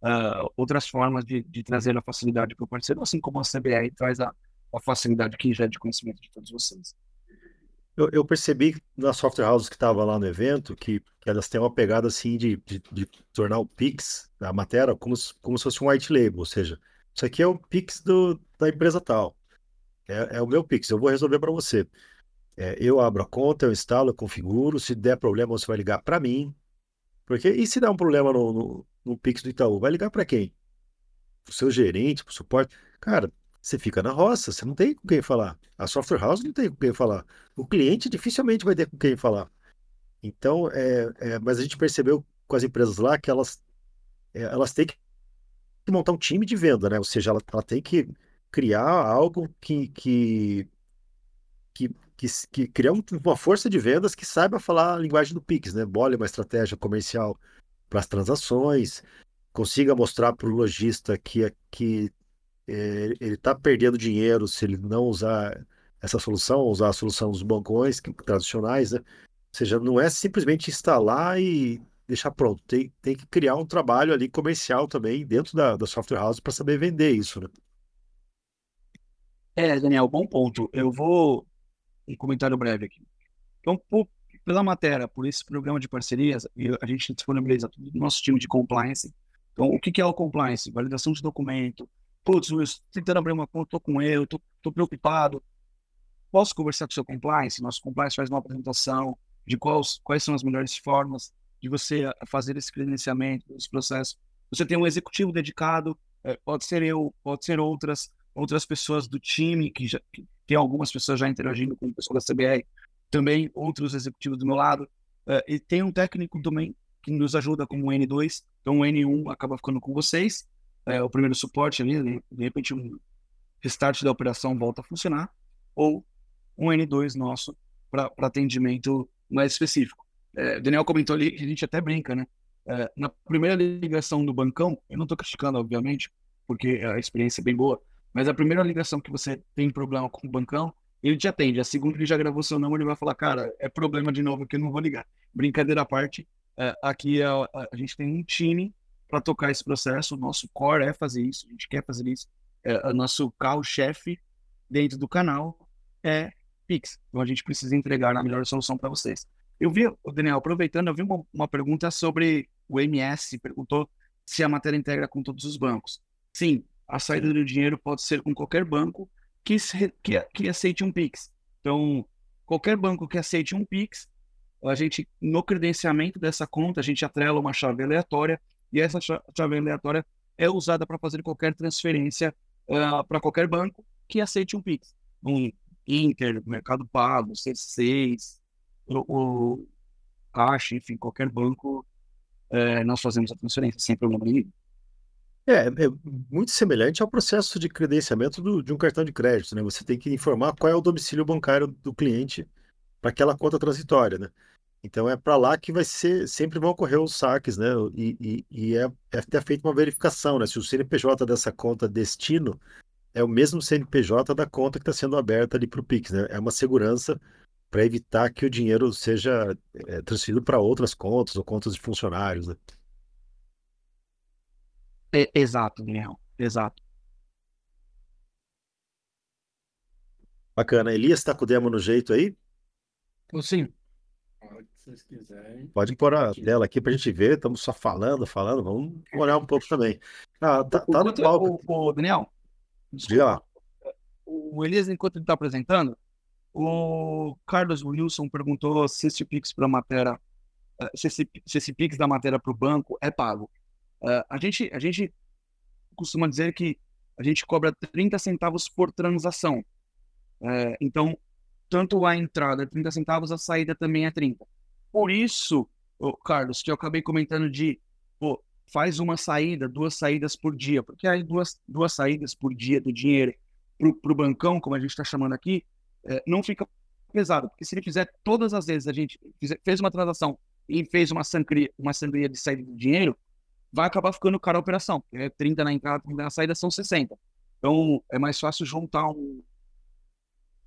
uh, outras formas de, de, trazer a facilidade para o parceiro, assim como a CBR traz a, a facilidade que já é de conhecimento de todos vocês. Eu, eu percebi nas software houses que estava lá no evento que, que, elas têm uma pegada assim de, de, de, tornar o Pix, a matéria, como, como se fosse um white label, ou seja, isso aqui é o Pix do, da empresa tal. É, é o meu Pix, eu vou resolver para você. É, eu abro a conta, eu instalo, eu configuro. Se der problema, você vai ligar para mim. Porque e se der um problema no, no, no Pix do Itaú, vai ligar para quem? O seu gerente, para o suporte. Cara, você fica na roça, você não tem com quem falar. A software house não tem com quem falar. O cliente dificilmente vai ter com quem falar. Então, é, é mas a gente percebeu com as empresas lá que elas, é, elas têm que montar um time de venda, né? Ou seja, ela, ela tem que criar algo que, que, que, que, que criar uma força de vendas que saiba falar a linguagem do Pix, né? Bole uma estratégia comercial para as transações, consiga mostrar para o lojista que, que é, ele está perdendo dinheiro se ele não usar essa solução, usar a solução dos bancões que, tradicionais, né? Ou seja, não é simplesmente instalar e deixar pronto. Tem, tem que criar um trabalho ali comercial também dentro da, da software house para saber vender isso, né? É, Daniel, bom ponto. Eu vou um comentário breve aqui. Então, por, pela matéria, por esse programa de parcerias, a gente disponibiliza todo o nosso time de compliance. Então, o que, que é o compliance? Validação de documento, putz, Luiz, tentando abrir uma conta, tô com eu, tô preocupado. Posso conversar com o seu compliance? Nosso compliance faz uma apresentação de quais, quais são as melhores formas de você fazer esse credenciamento, esse processo. Você tem um executivo dedicado, é, pode ser eu, pode ser outras outras pessoas do time, que, já, que tem algumas pessoas já interagindo com o pessoal da CBR, também outros executivos do meu lado. É, e tem um técnico também que nos ajuda como N2, então o N1 acaba ficando com vocês, é, o primeiro suporte ali, de repente um restart da operação volta a funcionar, ou um N2 nosso para atendimento mais específico. É, o Daniel comentou ali que a gente até brinca, né? É, na primeira ligação do bancão, eu não estou criticando, obviamente, porque a experiência é bem boa, mas a primeira ligação que você tem problema com o bancão, ele te atende. A segunda, ele já gravou seu número e vai falar, cara, é problema de novo que eu não vou ligar. Brincadeira à parte, é, aqui a, a, a gente tem um time para tocar esse processo. O nosso core é fazer isso, a gente quer fazer isso. É, o nosso carro-chefe dentro do canal é Pix. Então a gente precisa entregar a melhor solução para vocês. Eu vi, Daniel, aproveitando, eu vi uma, uma, pergunta sobre o MS, perguntou se a matéria integra com todos os bancos. Sim, a saída do dinheiro pode ser com qualquer banco que, que, que aceite um Pix. Então, qualquer banco que aceite um Pix, a gente, no credenciamento dessa conta, a gente atrela uma chave aleatória e essa chave aleatória é usada para fazer qualquer transferência uh, ah, para qualquer banco que aceite um Pix. Um Inter, Mercado Pago, C6, o, o Caixa, enfim, qualquer banco, uh, nós fazemos a transferência sem problema nenhum. É, é muito semelhante ao processo de credenciamento do, de um cartão de crédito, né? Você tem que informar qual é o domicílio bancário do cliente para aquela conta transitória, né? Então é para lá que vai ser, sempre vão ocorrer os saques, né? E, e, e é, é até feita uma verificação, né? Se o CNPJ dessa conta destino é o mesmo CNPJ da conta que está sendo aberta ali para o Pix, né? É uma segurança para evitar que o dinheiro seja é, transferido para outras contas ou contas de funcionários, né? É, exato, Daniel. Exato. Bacana. Elias, está com o demo no jeito aí? Sim vocês quiserem. Pode pôr a tela aqui para a gente ver. Estamos só falando, falando. Vamos olhar um pouco também. Ah, tá, tá no palco. O, o Daniel, diga lá. O Elias, enquanto ele está apresentando, o Carlos Wilson perguntou se esse Pix para matéria, eh, se esse, se esse Pix da matéria para o banco é pago. Uh, a, gente, a gente costuma dizer que a gente cobra 30 centavos por transação. Uh, então, tanto a entrada é 30 centavos, a saída também é 30. Por isso, oh, Carlos, que eu acabei comentando de, pô, faz uma saída, duas saídas por dia, porque aí duas, duas saídas por dia do dinheiro para o bancão, como a gente está chamando aqui, é, não fica pesado, porque se ele fizer todas as vezes a gente fizer, fez uma transação e fez uma sangria, uma sangria de saída do dinheiro, vai acabar ficando cara a operação. É 30 na entrada, 30 na saída são 60. Então é mais fácil juntar um,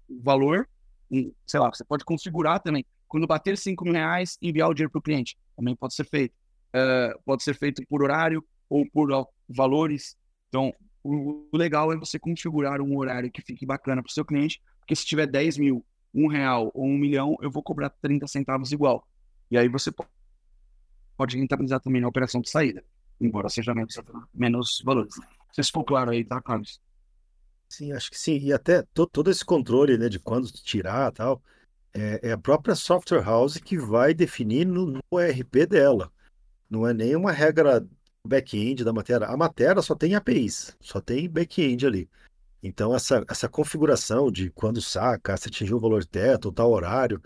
um valor, e, sei lá, você pode configurar também. Quando bater 5 mil reais, enviar o dinheiro para o cliente. Também pode ser feito. Uh, pode ser feito por horário ou por valores. Então, o, o legal é você configurar um horário que fique bacana para o seu cliente, porque se tiver 10 mil, um real ou um milhão, eu vou cobrar 30 centavos igual. E aí você pode rentabilizar também na operação de saída, embora seja menos, menos valores. Se isso claro aí, tá, Carlos? Sim, acho que sim. E até to, todo esse controle né, de quando tirar tal, é, é, a própria software house que vai definir no, no ERP dela. Não é nenhuma regra back-end da matéria. A matéria só tem APIs, só tem back-end ali. Então, essa, essa configuração de quando saca, se atingiu o valor teto, tal horário,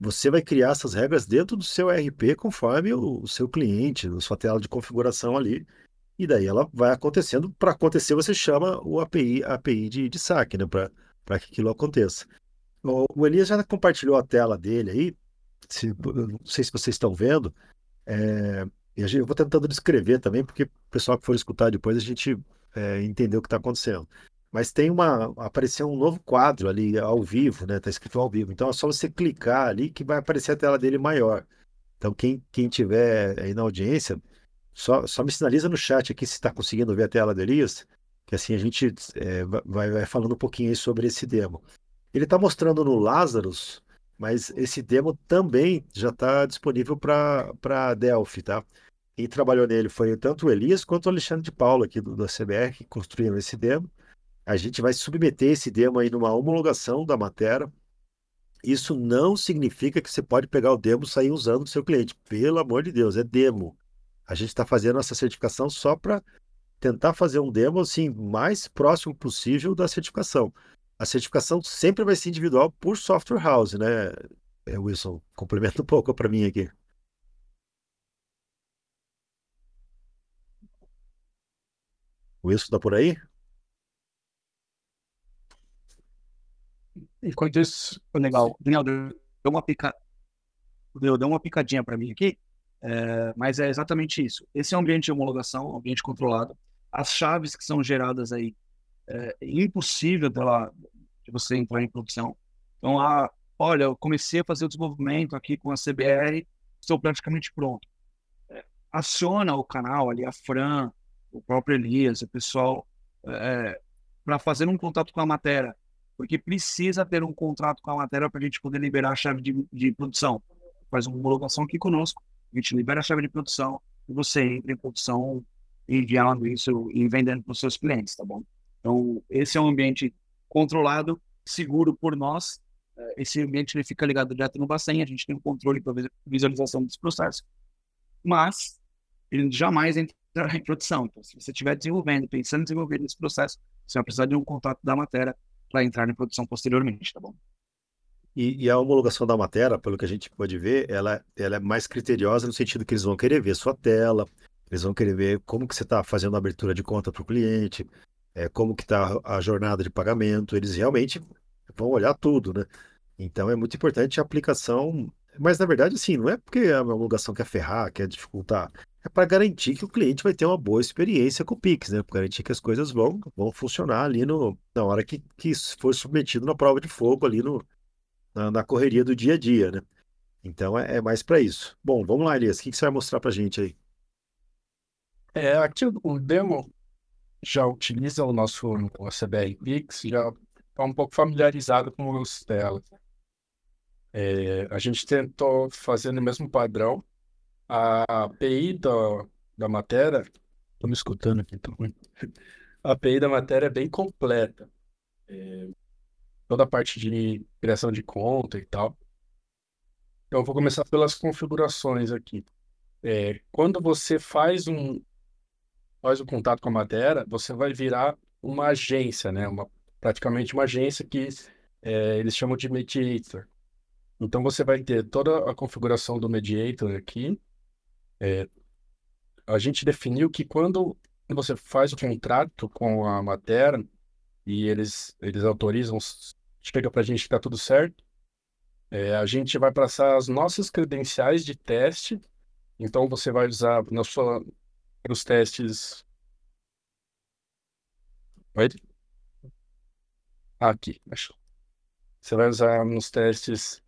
você vai criar essas regras dentro do seu ERP conforme o, o seu cliente, a sua tela de configuração ali. E daí ela vai acontecendo. Para acontecer, você chama o API, API de, de saque, né? Para que aquilo aconteça. O, o Elias já compartilhou a tela dele aí. Se, não sei se vocês estão vendo. É, eu vou tentando descrever também, porque o pessoal que for escutar depois a gente é, entender o que está acontecendo. Mas tem uma. Apareceu um novo quadro ali ao vivo, né? Tá escrito ao vivo. Então é só você clicar ali que vai aparecer a tela dele maior. Então, quem, quem tiver aí na audiência, só, só me sinaliza no chat aqui se está conseguindo ver a tela do Elias, que assim a gente é, vai, vai falando um pouquinho aí sobre esse demo. Ele está mostrando no Lazarus, mas esse demo também já está disponível para Delphi, tá? Quem trabalhou nele foi tanto o Elias quanto o Alexandre de Paulo aqui do, do CBR, que construíram esse demo. A gente vai submeter esse demo aí numa homologação da matéria. Isso não significa que você pode pegar o demo e sair usando o seu cliente. Pelo amor de Deus, é demo. A gente está fazendo essa certificação só para tentar fazer um demo assim mais próximo possível da certificação. A certificação sempre vai ser individual por software house, né, é, Wilson? Complementa um pouco para mim aqui. Wilson está por aí? Enquanto isso, legal. Daniel, deu uma, pica... deu, deu uma picadinha para mim aqui, é, mas é exatamente isso. Esse é um ambiente de homologação, um ambiente controlado. As chaves que são geradas aí, é impossível dela, de você entrar em produção. Então, a, olha, eu comecei a fazer o desenvolvimento aqui com a CBR, estou praticamente pronto. É, aciona o canal ali, a Fran, o próprio Elias, o pessoal, é, para fazer um contato com a matéria porque precisa ter um contrato com a matéria para a gente poder liberar a chave de, de produção. Faz uma homologação aqui conosco, a gente libera a chave de produção e você entra em produção enviando isso e vendendo para os seus clientes, tá bom? Então, esse é um ambiente controlado, seguro por nós. É, esse ambiente ele fica ligado direto no Bacen, a gente tem um controle para visualização desse processo, mas ele jamais entrará em produção. Então, se você estiver desenvolvendo, pensando em desenvolver esse processo, você vai precisar de um contato da matéria para entrar em produção posteriormente, tá bom? E, e, a homologação da matéria, pelo que a gente pode ver, ela, ela é mais criteriosa no sentido que eles vão querer ver sua tela, eles vão querer ver como que você está fazendo a abertura de conta para o cliente, é, como que está a jornada de pagamento, eles realmente vão olhar tudo, né? Então é muito importante a aplicação, mas na verdade, assim, não é porque a homologação quer ferrar, quer dificultar, é para garantir que o cliente vai ter uma boa experiência com o Pix, né? Para garantir que as coisas vão, vão funcionar ali no, na hora que, que for submetido na prova de fogo, ali no, na, na correria do dia a dia, né? Então é, é mais para isso. Bom, vamos lá, Elias, o que, que você vai mostrar para gente aí? É, aqui o demo já utiliza o nosso o CBR Pix, já está um pouco familiarizado com os telas. É, a gente tentou fazer no mesmo padrão, a API da, da matéria, estou me escutando aqui, tô ruim. A API da matéria é bem completa. É, toda a parte de criação de conta e tal. Então, eu vou começar pelas configurações aqui. É, quando você faz um faz o contato com a matéria, você vai virar uma agência, né? Uma, praticamente uma agência que é, eles chamam de mediator. Então você vai ter toda a configuração do mediator aqui, é, a gente definiu que quando você faz o contrato com a matéria e eles, eles autorizam, chega para a gente que está tudo certo, é, a gente vai passar as nossas credenciais de teste. Então você vai usar na sua, nos testes. Oi? Aqui, achou. Você vai usar nos testes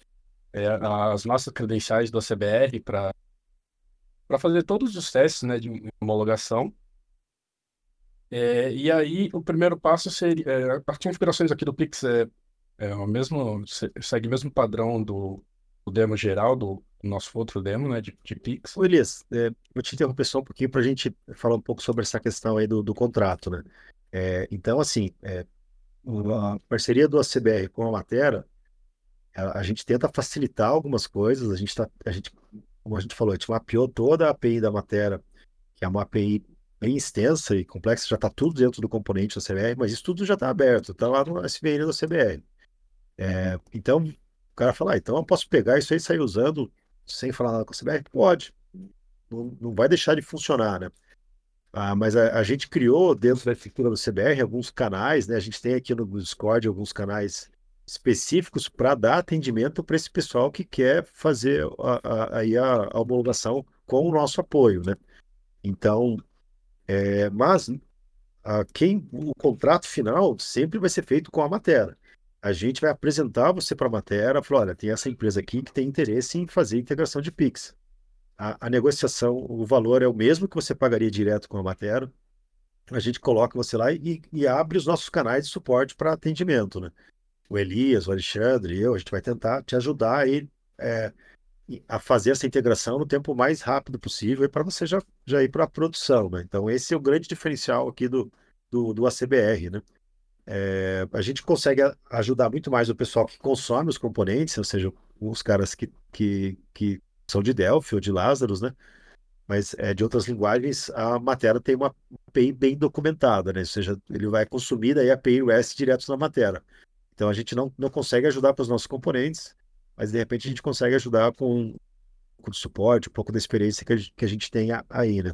é, as nossas credenciais do ACBR para para fazer todos os testes né, de homologação. É, e aí, o primeiro passo seria. É, as configurações aqui do Pix é, é o mesmo, segue o mesmo padrão do, do demo geral, do, nosso outro demo, né, de, de Pix. Ô, Elias, é, vou te interromper só um pouquinho para a gente falar um pouco sobre essa questão aí do, do contrato, né? É, então, assim, é, a parceria do ACBR com a Matera, a, a gente tenta facilitar algumas coisas, a gente tá, a gente como a gente falou, a gente mapeou toda a API da matéria, que é uma API bem extensa e complexa, já está tudo dentro do componente da CBR, mas isso tudo já está aberto, está lá no SVN da CBR. É, então, o cara fala, ah, então eu posso pegar isso aí e sair usando sem falar nada com a CBR? Pode. Não, não vai deixar de funcionar, né? Ah, mas a, a, gente criou dentro da estrutura do CBR alguns canais, né? A gente tem aqui no Discord alguns canais específicos para dar atendimento para esse pessoal que quer fazer a, a, a, homologação com o nosso apoio, né? Então, é, mas a, quem o contrato final sempre vai ser feito com a matéria. A gente vai apresentar você para a matéria, falar, olha, tem essa empresa aqui que tem interesse em fazer integração de Pix. A, a negociação, o valor é o mesmo que você pagaria direto com a matéria. A gente coloca você lá e, e abre os nossos canais de suporte para atendimento, né? O Elias, o Alexandre eu, a gente vai tentar te ajudar aí, é, a fazer essa integração no tempo mais rápido possível para você já, já ir para a produção. Né? Então, esse é o grande diferencial aqui do, do, do ACBR. Né? É, a gente consegue ajudar muito mais o pessoal que consome os componentes, ou seja, os caras que, que, que são de Delphi ou de Lazarus, né? mas é, de outras linguagens, a matéria tem uma API bem documentada, né? ou seja, ele vai consumir daí a API REST direto na matéria. Então a gente não, não consegue ajudar para os nossos componentes, mas de repente a gente consegue ajudar com, com suporte, um pouco da experiência que a gente, que a gente tem aí, né?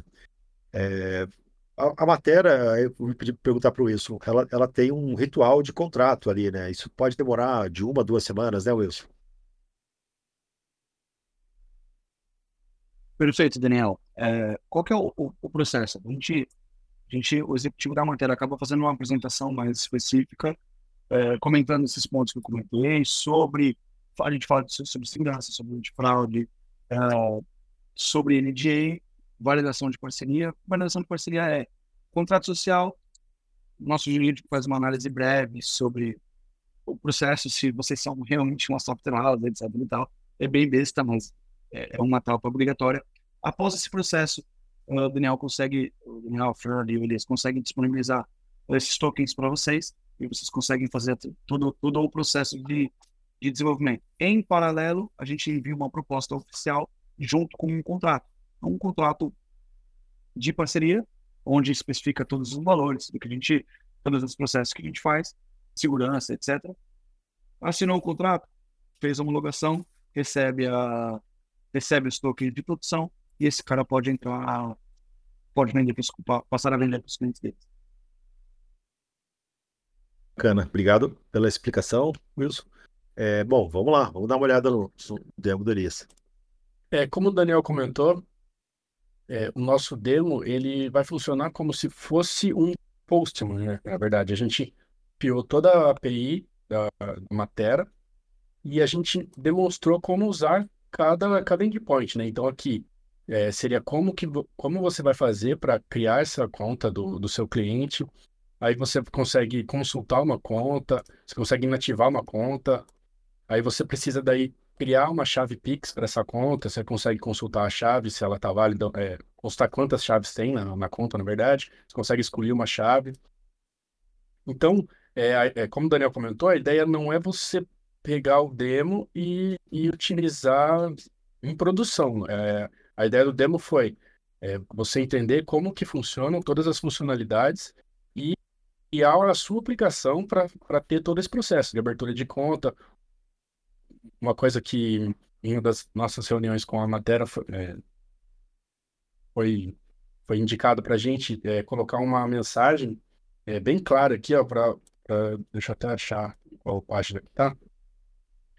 É, a, a, matéria, eu vou pedir perguntar para o Wilson, ela, ela tem um ritual de contrato ali, né? Isso pode demorar de uma, duas semanas, né, Wilson? Perfeito, Daniel. É, qual que é o, o, o, processo? A gente, a gente, o executivo da matéria acaba fazendo uma apresentação mais específica é, comentando esses pontos que eu comentei, sobre, a gente fala sobre segurança, sobre antifraude, é, sobre NDA, validação de parceria. Validação de parceria é contrato social, nosso jurídico faz uma análise breve sobre o processo, se vocês são realmente uma software house, etc e tal. É bem besta, mas é, é uma etapa obrigatória. Após esse processo, o Daniel consegue, o Daniel, o Fernando e o Elias conseguem disponibilizar esses tokens para vocês e vocês conseguem fazer todo, todo o processo de, de desenvolvimento. Em paralelo, a gente envia uma proposta oficial junto com um contrato. Um contrato de parceria, onde especifica todos os valores do que a gente, todos os processos que a gente faz, segurança, etc. Assinou o contrato, fez a homologação, recebe a recebe os tokens de produção e esse cara pode entrar, pode vender, passar a vender para os clientes deles. Bacana, obrigado pela explicação, Wilson. É, bom, vamos lá, vamos dar uma olhada no, demo do Elias. É, como o Daniel comentou, é, o nosso demo ele vai funcionar como se fosse um Postman, né? Na verdade, a gente piou toda a API da, da Matera e a gente demonstrou como usar cada, cada endpoint, né? Então aqui é, seria como, que, como você vai fazer para criar essa conta do, do seu cliente, Aí você consegue consultar uma conta, você consegue inativar uma conta. Aí você precisa daí criar uma chave Pix para essa conta. Você consegue consultar a chave, se ela está válida, é, consultar quantas chaves tem na, na, conta, na verdade. Você consegue escolher uma chave. Então, é, é, como o Daniel comentou, a ideia não é você pegar o demo e, e utilizar em produção. É, a ideia do demo foi é, você entender como que funcionam todas as funcionalidades e e a sua aplicação para ter todo esse processo de abertura de conta. Uma coisa que em uma das nossas reuniões com a matéria foi, é, foi, foi indicado para a gente é, colocar uma mensagem é, bem clara aqui, ó, para deixa eu até achar qual página que tá.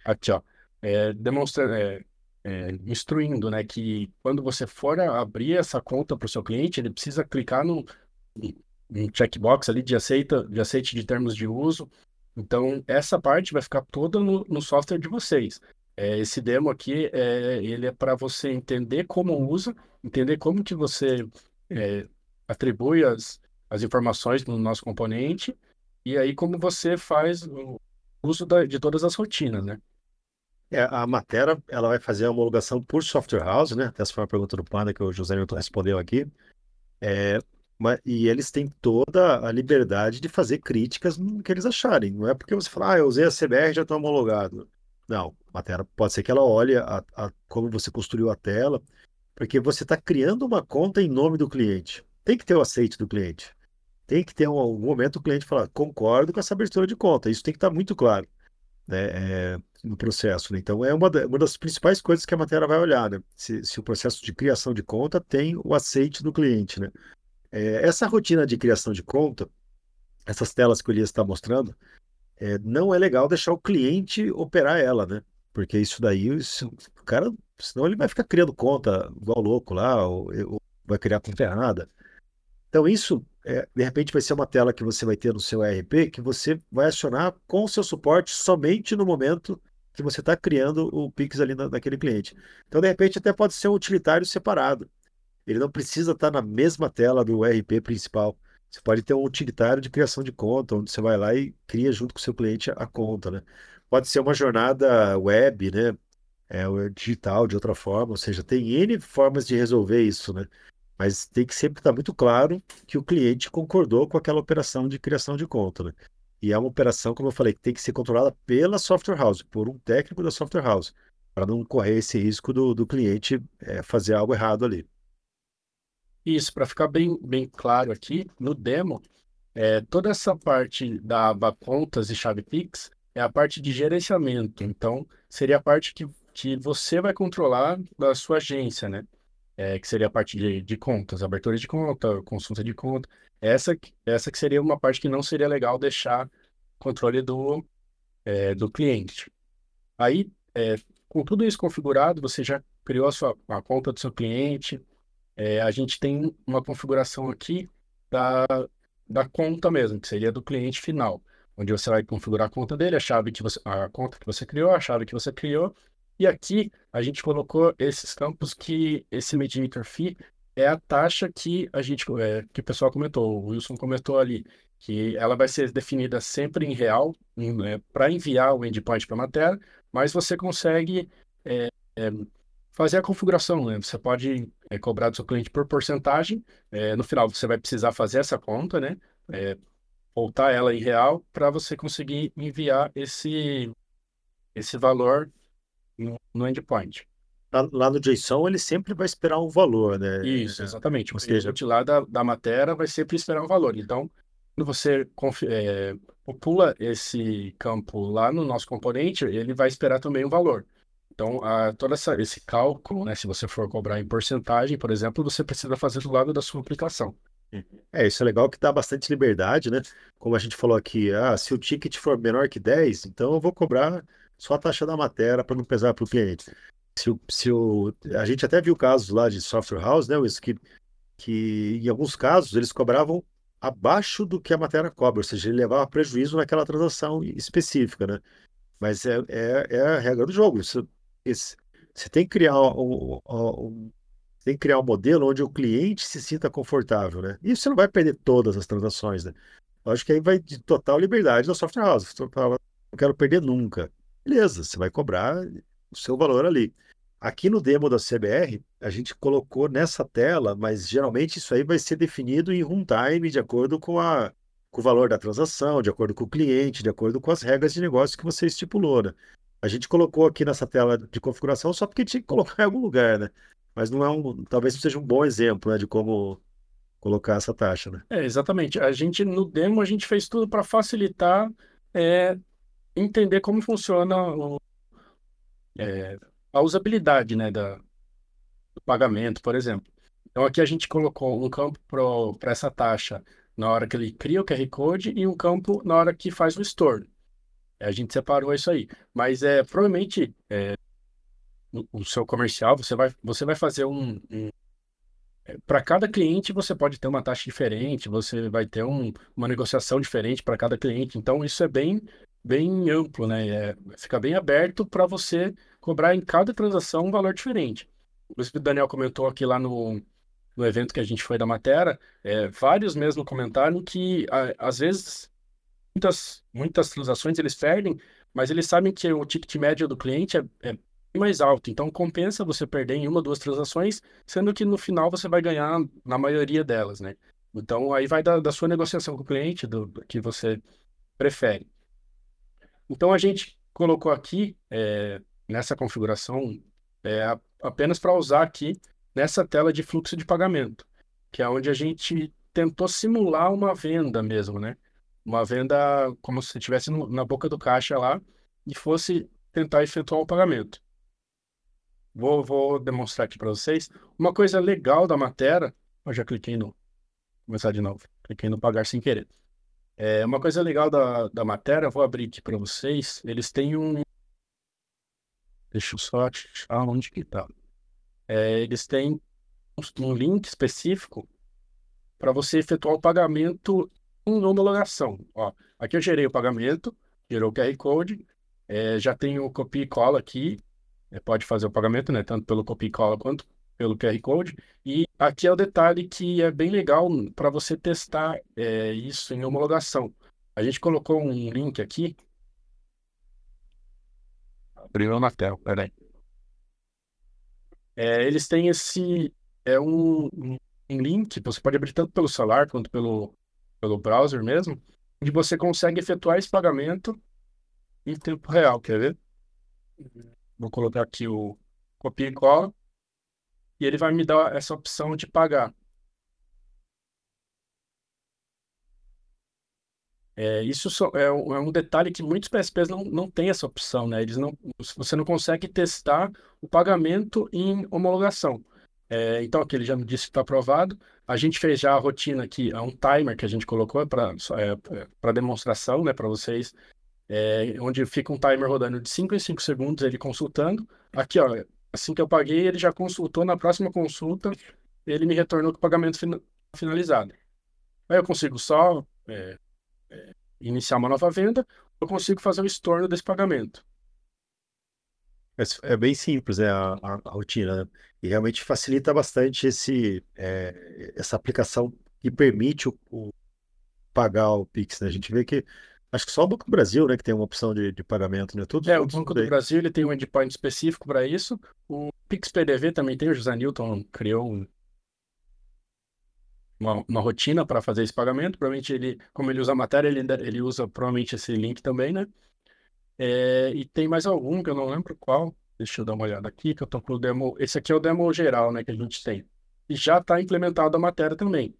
Aqui, ó, é, demonstra, é, é, instruindo, né, que quando você for abrir essa conta para o seu cliente, ele precisa clicar no, no checkbox ali de aceita, de aceite de termos de uso. Então, essa parte vai ficar toda no, no software de vocês. É, esse demo aqui, é, ele é para você entender como usa, entender como que você é, atribui as, as informações no nosso componente e aí como você faz o uso da, de todas as rotinas, né? É, a matéria ela vai fazer a homologação por software house, né? Essa foi uma pergunta do Panda que o José Milton respondeu aqui. É, mas, e eles têm toda a liberdade de fazer críticas no que eles acharem. Não é porque você fala, ah, eu usei a CBR já estou homologado. Não, a matéria pode ser que ela olhe a, a, como você construiu a tela, porque você está criando uma conta em nome do cliente. Tem que ter o aceite do cliente. Tem que ter um, algum momento o cliente falar, concordo com essa abertura de conta. Isso tem que estar tá muito claro né, é, no processo. Né? Então, é uma, da, uma, das principais coisas que a matéria vai olhar, né? se, se, o processo de criação de conta tem o aceite do cliente. Né? É, essa rotina de criação de conta, essas telas que o Elias está mostrando, é, não é legal deixar o cliente operar ela, né? Porque isso daí, isso, o cara, senão ele vai ficar criando conta igual louco lá, ou, ou vai criar conta errada. Então, isso, é, de repente, vai ser uma tela que você vai ter no seu ERP que você vai acionar com o seu suporte somente no momento que você está criando o Pix ali na, naquele cliente. Então, de repente, até pode ser um utilitário separado. Ele não precisa estar tá na mesma tela do ERP principal. Você pode ter um utilitário de criação de conta, onde você vai lá e cria junto com o seu cliente a conta, né? Pode ser uma jornada web, né? É, digital de outra forma, ou seja, tem N formas de resolver isso, né? Mas tem que sempre estar muito claro que o cliente concordou com aquela operação de criação de conta, né? E é uma operação, como eu falei, que tem que ser controlada pela software house, por um técnico da software house, para não correr esse risco do, do cliente é, fazer algo errado ali. Isso, para ficar bem, bem claro aqui, no demo, é, toda essa parte da aba contas e chave Pix é a parte de gerenciamento. Então, seria a parte que, que você vai controlar da sua agência, né? é, que seria a parte de, de contas, abertura de conta, consulta de conta. Essa, essa que seria uma parte que não seria legal deixar controle do, é, do cliente. Aí, é, com tudo isso configurado, você já criou a sua a conta do seu cliente. É, a gente tem uma configuração aqui da, da conta mesmo, que seria do cliente final, onde você vai configurar a conta dele, a chave que você, a conta que você criou, a chave que você criou, e aqui a gente colocou esses campos que esse mediator fee é a taxa que a gente é, que o pessoal comentou, o Wilson comentou ali, que ela vai ser definida sempre em real é, para enviar o endpoint para a matéria, mas você consegue é, é, fazer a configuração, né? Você pode é, cobrar do seu cliente por porcentagem. É, no final você vai precisar fazer essa conta, né? voltar ela em real para você conseguir enviar esse esse valor no, endpoint. Lá, lá, no JSON ele sempre vai esperar um valor, né? Isso, exatamente. Ou seja, o lá da, da matéria vai sempre esperar um valor. Então, quando você é, popula esse campo lá no nosso componente, ele vai esperar também um valor. Então, a, todo essa, esse cálculo, né, se você for cobrar em porcentagem, por exemplo, você precisa fazer do lado da sua aplicação. É, isso é legal que dá bastante liberdade, né? Como a gente falou aqui, ah, se o ticket for menor que 10, então eu vou cobrar só a taxa da matéria para não pesar para o cliente. Se o, se o, a gente até viu casos lá de software house, né, isso que, que em alguns casos eles cobravam abaixo do que a matéria cobra, ou seja, ele levava prejuízo naquela transação específica, né? Mas é, é, é a regra do jogo. Isso, esse, você tem que criar um, um, tem que criar um modelo onde o cliente se sinta confortável, né? E você não vai perder todas as transações, né? Acho que aí vai de total liberdade da software house. Não quero perder nunca beleza, você vai cobrar o seu valor ali. Aqui no demo da CBR, a gente colocou nessa tela, mas geralmente isso aí vai ser definido em runtime, de acordo com, a, com o valor da transação, de acordo com o cliente, de acordo com as regras de negócio que você estipulou, né? A gente colocou aqui nessa tela de configuração só porque tinha que colocar em algum lugar, né? Mas não é um, talvez seja um bom exemplo, né, de como colocar essa taxa, né? É, exatamente. A gente, no demo, a gente fez tudo para facilitar é, entender como funciona o, é, a usabilidade né, da, do pagamento, por exemplo. Então aqui a gente colocou um campo para essa taxa na hora que ele cria o QR Code e um campo na hora que faz o estorno. A gente separou isso aí. Mas é provavelmente é, o seu comercial, você vai, você vai fazer um, um é, para cada cliente você pode ter uma taxa diferente, você vai ter um, uma negociação diferente para cada cliente. Então isso é bem bem amplo, né? É, fica bem aberto para você cobrar em cada transação um valor diferente. O Daniel comentou aqui lá no, no evento que a gente foi da matéria, é, vários mesmo comentaram que a, às vezes muitas, muitas transações eles perdem, mas eles sabem que o ticket médio do cliente é, é mais alto. Então compensa você perder em uma ou duas transações, sendo que no final você vai ganhar na maioria delas, né? Então aí vai da, da sua negociação com o cliente, do, do, que você prefere. Então a gente colocou aqui é, nessa configuração é, apenas para usar aqui nessa tela de fluxo de pagamento, que é onde a gente tentou simular uma venda mesmo, né? Uma venda como se estivesse na boca do caixa lá e fosse tentar efetuar o pagamento. Vou, vou demonstrar aqui para vocês. Uma coisa legal da matéria, eu já cliquei no. Vou começar de novo. Cliquei no pagar sem querer. É, uma coisa legal da, da matéria, vou abrir aqui para vocês. Eles têm um. Deixa eu só achar onde que tá. É, eles têm um link específico para você efetuar o pagamento em homologação. Ó, aqui eu gerei o pagamento, gerou o QR Code, é, já tenho o copia e cola aqui, é, pode fazer o pagamento, né, tanto pelo copia e cola quanto pelo QR Code. E aqui é o detalhe que é bem legal para você testar é, isso em homologação. A gente colocou um link aqui. Abriu na tela, peraí. É, eles têm esse. É um, um, link, você pode abrir tanto pelo celular quanto pelo, pelo browser mesmo, onde você consegue efetuar esse pagamento em tempo real, quer ver? Vou colocar aqui o copia e cola. E ele vai me dar essa opção de pagar. É, isso é, um, é um detalhe que muitos PSPs não, não têm essa opção, né? Eles não, você não consegue testar o pagamento em homologação. É, então, aqui ele já me disse que está aprovado. A gente fez já a rotina aqui, é um timer que a gente colocou para é, demonstração, né, para vocês, é, onde fica um timer rodando de 5 em 5 segundos, ele consultando. Aqui, ó, assim que eu paguei, ele já consultou. Na próxima consulta, ele me retornou com o pagamento finalizado. Aí eu consigo só é, é, iniciar uma nova venda, eu consigo fazer o estorno desse pagamento. É, é bem simples é, a, a, a, rotina, né? E realmente facilita bastante esse, é, essa aplicação que permite o, o, pagar o Pix, né? A gente vê que acho que só o Banco do Brasil, né, que tem uma opção de, de pagamento, né? Todos, é, o Banco do Brasil ele tem um endpoint específico para isso. O Pix PDV também tem, o José Newton criou um, uma, uma rotina para fazer esse pagamento. Provavelmente ele, como ele usa a matéria, ele, ele usa provavelmente esse link também, né? É, e tem mais algum que eu não lembro qual. Deixa eu dar uma olhada aqui, que eu tô com o demo. Esse aqui é o demo geral, né, que a gente tem. E já está implementado a matéria também.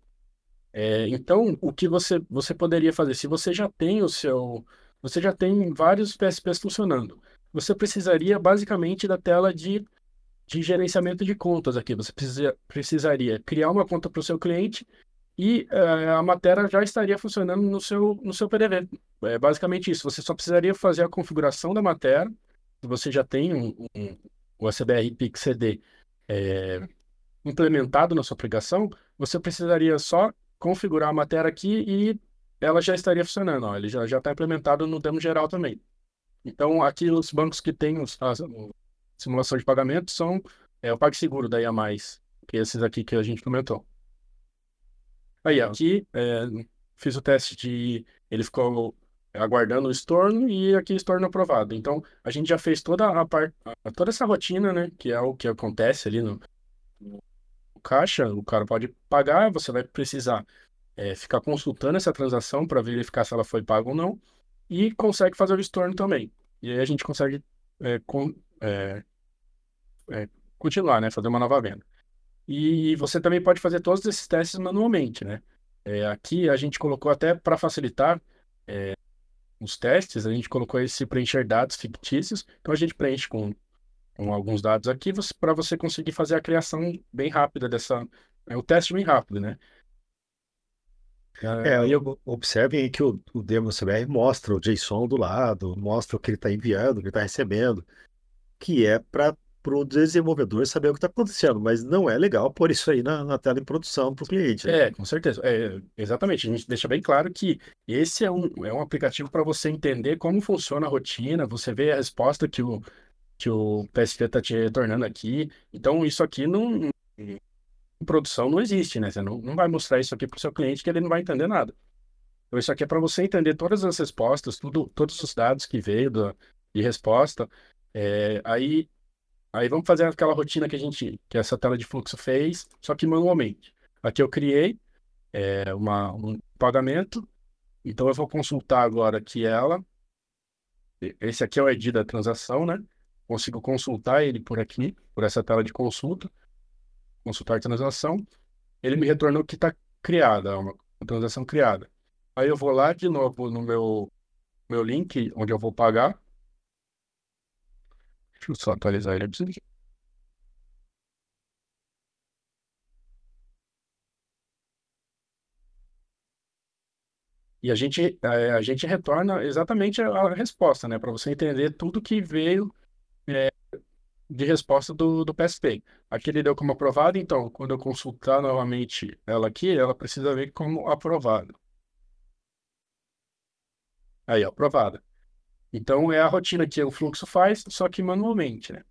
É, então, o que você, você poderia fazer? Se você já tem o seu. Você já tem vários PSPs funcionando. Você precisaria basicamente da tela de de gerenciamento de contas aqui. Você precisa, precisaria criar uma conta para o seu cliente e uh, a matéria já estaria funcionando no seu, no seu PDV. É basicamente isso. Você só precisaria fazer a configuração da matéria. Se você já tem um, um, o SBR Pix CD é, implementado na sua aplicação, você precisaria só configurar a matéria aqui e ela já estaria funcionando. Ó, ele já está implementado no demo geral também. Então, aqui os bancos que têm os, as, simulação de pagamento são é, o PagSeguro daí a mais, que é esses aqui que a gente comentou. Aí, aqui, é, fiz o teste de... Ele ficou aguardando o estorno e aqui estorno aprovado. Então, a gente já fez toda a parte, toda essa rotina, né, que é o que acontece ali no, no caixa, o cara pode pagar, você vai precisar é, ficar consultando essa transação para verificar se ela foi paga ou não, e consegue fazer o estorno também. E aí a gente consegue é, com, é, é, continuar, né? Fazer uma nova venda. E você também pode fazer todos esses testes manualmente, né? É, aqui a gente colocou até para facilitar é, os testes, a gente colocou esse preencher dados fictícios. Então a gente preenche com, com alguns dados aqui para você conseguir fazer a criação bem rápida dessa, é um teste bem rápido, né? É, eu- observem aí que o, o demo CBR mostra o JSON do lado, mostra o que ele está enviando, o que ele está recebendo, que é para o desenvolvedor saber o que está acontecendo, mas não é legal pôr isso aí na, na tela em produção para o cliente, né? É, com certeza. É, exatamente. A gente deixa bem claro que esse é um, é um aplicativo para você entender como funciona a rotina, você vê a resposta que o, que o PSP está te retornando aqui. Então, isso aqui não, em produção não existe, né? Você não, não vai mostrar isso aqui para o seu cliente que ele não vai entender nada. Então, isso aqui é para você entender todas as respostas, tudo, todos os dados que veio do, de resposta. É, aí, aí vamos fazer aquela rotina que a gente, que essa tela de fluxo fez, só que manualmente. Aqui eu criei é, uma, um pagamento, então eu vou consultar agora aqui ela. Esse aqui é o ID da transação, né? Consigo consultar ele por aqui, por essa tela de consulta consultar a transação, ele me retornou que está criada, uma, uma transação criada. Aí eu vou lá de novo no meu, meu link, onde eu vou pagar. Deixa eu só atualizar ele. E a gente, a gente retorna exatamente a, resposta, né? Para você entender tudo que veio é, de resposta do, do PSP. Aqui ele deu como aprovado, então, quando eu consultar novamente ela aqui, ela precisa ver como aprovado. Aí, aprovada. Então, é a rotina que o fluxo faz, só que manualmente, né?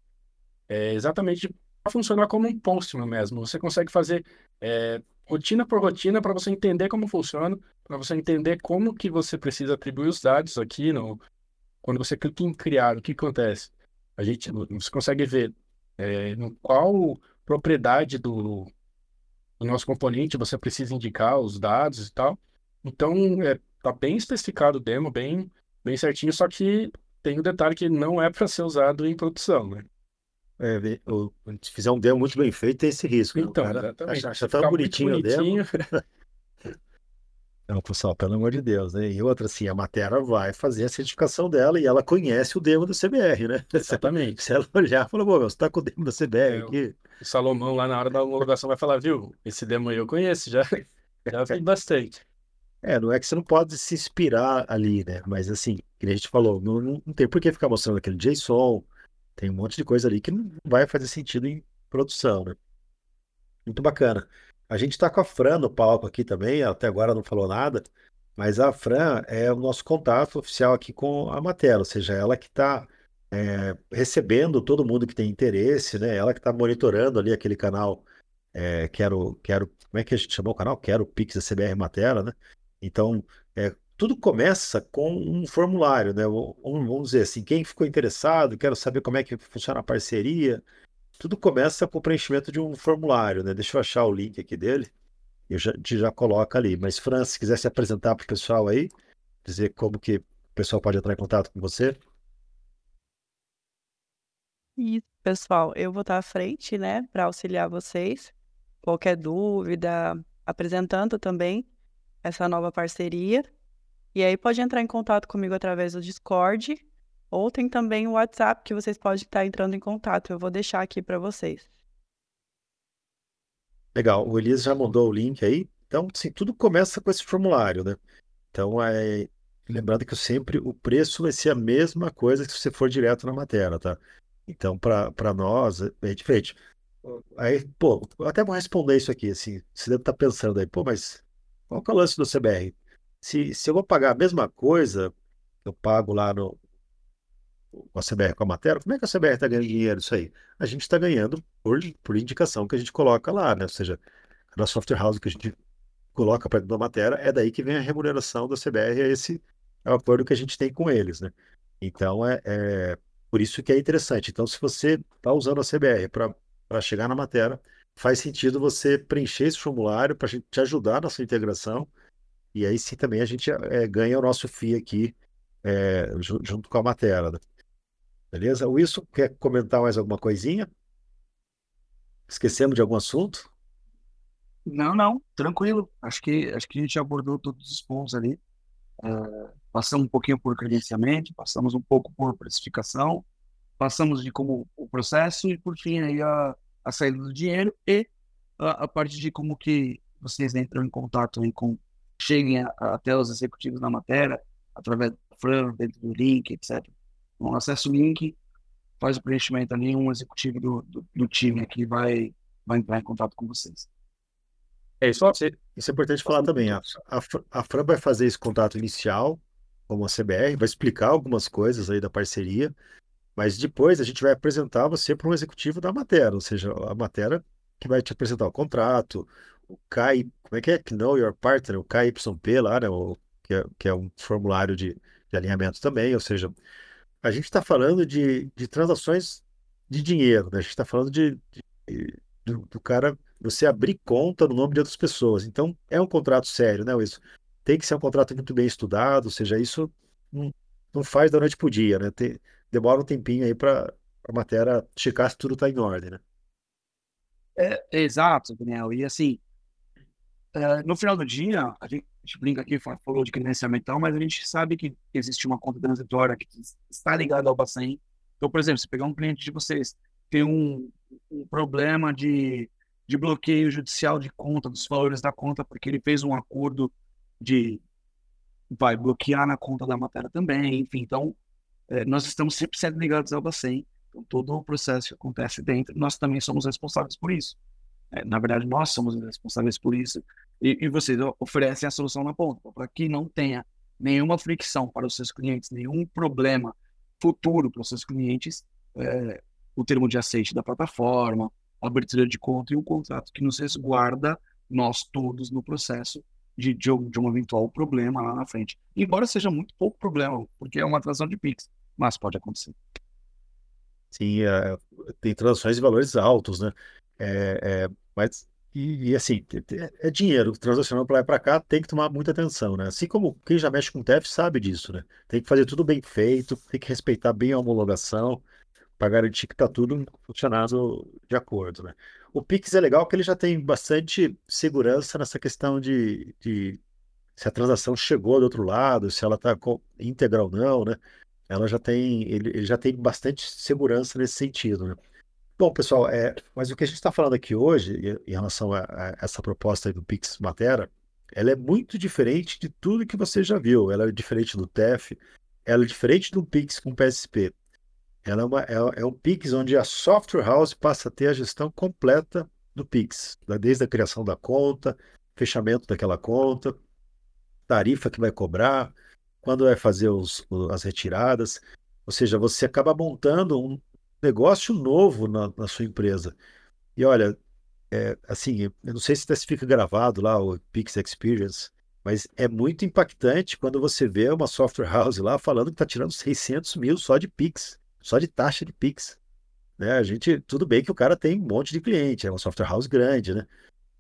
É exatamente para funcionar como um Postman mesmo. Você consegue fazer é, rotina por rotina para você entender como funciona, para você entender como que você precisa atribuir os dados aqui. No... Quando você clica em criar, o que acontece? a gente você consegue ver é, qual propriedade do, do, nosso componente você precisa indicar os dados e tal. Então, é, tá bem especificado o demo, bem, bem certinho, só que tem o um detalhe que não é para ser usado em produção, né? É, se fizer um demo muito bem feito, tem esse risco. Né? Então, cara exatamente. Acha, acha tão bonitinho, bonitinho. o demo. Não, pessoal, pelo amor de Deus, né? E outra, assim, a matéria vai fazer a certificação dela e ela conhece o demo da CBR, né? Exatamente. Se ela olhar falar, pô, você tá com o demo da CBR é, aqui. O Salomão, lá na hora da homologação, vai falar, viu, esse demo aí eu conheço, já, já fiz bastante. É, não é que você não pode se inspirar ali, né? Mas, assim, que a gente falou, não, não tem por que ficar mostrando aquele JSON, tem um monte de coisa ali que não vai fazer sentido em produção, né? Muito bacana. A gente está com a Fran no palco aqui também, até agora não falou nada, mas a Fran é o nosso contato oficial aqui com a Matela, ou seja, ela que está é, recebendo todo mundo que tem interesse, né? Ela que está monitorando ali aquele canal, é, quero, quero, como é que a gente chamou o canal? Quero Pix da CBR Matela, né? Então, é, tudo começa com um formulário, né? Vamos dizer assim, quem ficou interessado, quero saber como é que funciona a parceria, tudo começa com o preenchimento de um formulário, né? Deixa eu achar o link aqui dele. Eu já, já coloca ali. Mas, Fran, se quiser se apresentar para o pessoal aí, dizer como que o pessoal pode entrar em contato com você. Isso, pessoal, eu vou estar à frente, né, para auxiliar vocês. Qualquer dúvida, apresentando também essa nova parceria. E aí pode entrar em contato comigo através do Discord ou tem também o WhatsApp que vocês podem estar entrando em contato. Eu vou deixar aqui para vocês. Legal. O Elias já mandou o link aí. Então, sim, tudo começa com esse formulário, né? Então, é... lembrando que sempre o preço vai ser a mesma coisa que se você for direto na matéria, tá? Então, para nós, é diferente. Aí, pô, eu até vou responder isso aqui, assim, você deve estar pensando aí, pô, mas qual que é o lance do CBR? Se, se eu vou pagar a mesma coisa, eu pago lá no, com a CBR, com a matéria, como é que a CBR está ganhando dinheiro isso aí? A gente está ganhando por, por indicação que a gente coloca lá, né? Ou seja, na software house que a gente coloca para dentro da matéria, é daí que vem a remuneração da CBR, é esse é o acordo que a gente tem com eles, né? Então, é, é por isso que é interessante. Então, se você está usando a CBR para chegar na matéria, faz sentido você preencher esse formulário para te ajudar na sua integração, e aí sim também a gente é, ganha o nosso FII aqui é, junto com a matéria. Né? Beleza? O Wilson, quer comentar mais alguma coisinha? Esquecemos de algum assunto? Não, não, tranquilo. Acho que, acho que a gente abordou todos os pontos ali. É, passamos um pouquinho por credenciamento, passamos um pouco por precificação, passamos de como o processo e, por fim, aí a, a saída do dinheiro e a, a parte de como que vocês entram em contato aí com, cheguem a, até os executivos da matéria, através do Fran, dentro do link, etc. Então, acessa o link, faz o preenchimento ali, um executivo do, do, do time aqui vai, vai entrar em contato com vocês. É isso, isso é importante falar também. A, a, a Fran vai fazer esse contato inicial como a CBR, vai explicar algumas coisas aí da parceria, mas depois a gente vai apresentar você para um executivo da matéria, ou seja, a matéria que vai te apresentar o contrato, o KI, como é que é? Know Your Partner, o KYP lá, né? O, que, é, que é um formulário de, de alinhamento também, ou seja, a gente está falando de, de transações de dinheiro, né? A gente está falando de, de do, do, cara você abrir conta no nome de outras pessoas. Então, é um contrato sério, né, Wilson? Tem que ser um contrato muito bem estudado, ou seja, isso não, não faz da noite para o dia, né? Tem, demora um tempinho aí para a matéria checar se tudo está em ordem, né? É, exato, Daniel. E assim, é, no final do dia, a gente brinca aqui, falou de credenciamento, mas a gente sabe que existe uma conta transitória que está ligada ao Bacen. Então, por exemplo, se pegar um cliente de vocês, tem um, um problema de, de bloqueio judicial de conta, dos valores da conta, porque ele fez um acordo de vai bloquear na conta da matéria também, enfim. Então, é, nós estamos sempre sendo ligados ao Bacen. Então, todo o processo que acontece dentro, nós também somos responsáveis por isso. É, na verdade, nós somos responsáveis por isso. E, e vocês oferecem a solução na ponta, para que não tenha nenhuma fricção para os seus clientes, nenhum problema futuro para os seus clientes, é, o termo de aceite da plataforma, a abertura de conta e um contrato que nos resguarda nós todos no processo de, de, de, um eventual problema lá na frente. Embora seja muito pouco problema, porque é uma transação de Pix, mas pode acontecer. Sim, é, tem transações de valores altos, né? É, é, mas, e, e, assim, é dinheiro transacionando para lá e para cá, tem que tomar muita atenção, né? Assim como quem já mexe com TEF sabe disso, né? Tem que fazer tudo bem feito, tem que respeitar bem a homologação, para garantir que está tudo funcionando de acordo, né? O Pix é legal porque ele já tem bastante segurança nessa questão de, de se a transação chegou do outro lado, se ela está íntegra ou não, né? Ela já tem, ele, ele já tem bastante segurança nesse sentido, né? Bom, pessoal, é, mas o que a gente está falando aqui hoje, em relação a, a, essa proposta do Pix Matera, ela é muito diferente de tudo que você já viu. Ela é diferente do TEF, ela é diferente do Pix com PSP. Ela é, uma, é, é um Pix onde a software house passa a ter a gestão completa do Pix, desde a criação da conta, fechamento daquela conta, tarifa que vai cobrar, quando vai fazer os, as retiradas. Ou seja, você acaba montando um, negócio novo na, na sua empresa. E olha, é, assim, eu não sei se fica gravado lá o Pix Experience, mas é muito impactante quando você vê uma software house lá falando que está tirando 600 mil só de Pix, só de taxa de Pix. Né? A gente, tudo bem que o cara tem um monte de cliente, é uma software house grande, né?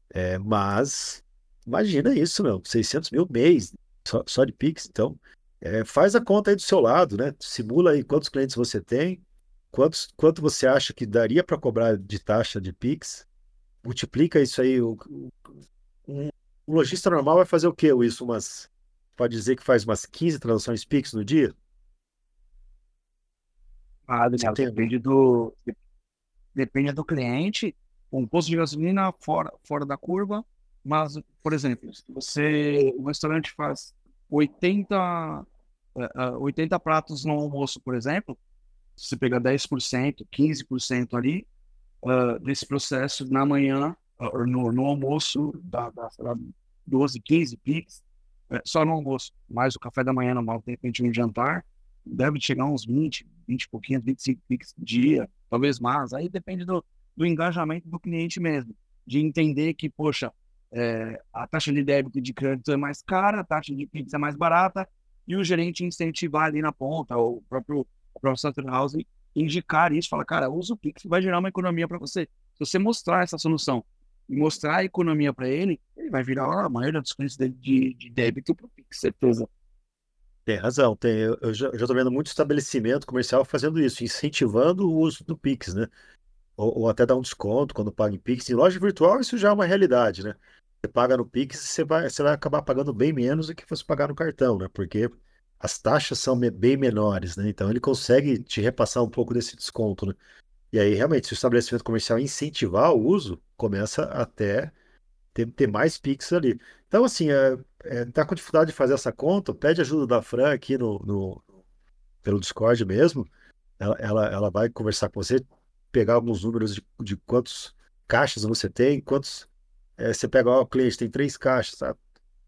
É, mas imagina isso, meu, 600 mil mês só, só de Pix. Então, é, faz a conta aí do seu lado, né? Simula aí quantos clientes você tem, Quantos, quanto você acha que daria para cobrar de taxa de Pix? Multiplica isso aí. O, um, um lojista normal vai fazer o quê, isso? Umas, pode dizer que faz umas 15 transações Pix no dia? Ah, Daniel, depende do, depende do cliente. Um posto de gasolina fora, fora da curva, mas, por exemplo, se você, o restaurante faz 80, 80 eh, pratos no almoço, por exemplo, você pegar 10%, 15% ali, uh, desse processo na manhã, uh, no, no almoço, da, da lá, 12, 15 pics, uh, só no almoço, mais o café da manhã normal, de repente um jantar, deve chegar uns 20, 20 e pouquinho, 25 pics dia, talvez mais, aí depende do, do engajamento do cliente mesmo, de entender que, poxa, é, a taxa de débito de crédito é mais cara, a taxa de Pix é mais barata, e o gerente incentivar ali na ponta, o próprio Software House indicar isso, falar, cara, usa o Pix, vai gerar uma economia para você. Se você mostrar essa solução e mostrar a economia para ele, ele vai virar a maioria dos clientes dele de, de débito para o Pix, certeza. Tem razão, tem, eu, eu já estou vendo muito estabelecimento comercial fazendo isso, incentivando o uso do Pix, né? Ou, ou, até dar um desconto quando paga em Pix. Em loja virtual, isso já é uma realidade, né? Você paga no Pix, você vai, você vai acabar pagando bem menos do que fosse pagar no cartão, né? Porque as taxas são bem menores, né? Então ele consegue te repassar um pouco desse desconto, né? E aí, realmente, se o estabelecimento comercial incentivar o uso, começa até ter, ter mais Pix ali. Então, assim, é, é, tá com dificuldade de fazer essa conta, pede ajuda da Fran aqui no, no pelo Discord mesmo. Ela, ela, ela vai conversar com você, pegar alguns números de, de quantos caixas você tem, quantos. É, você pega, ó, cliente tem três caixas, tá?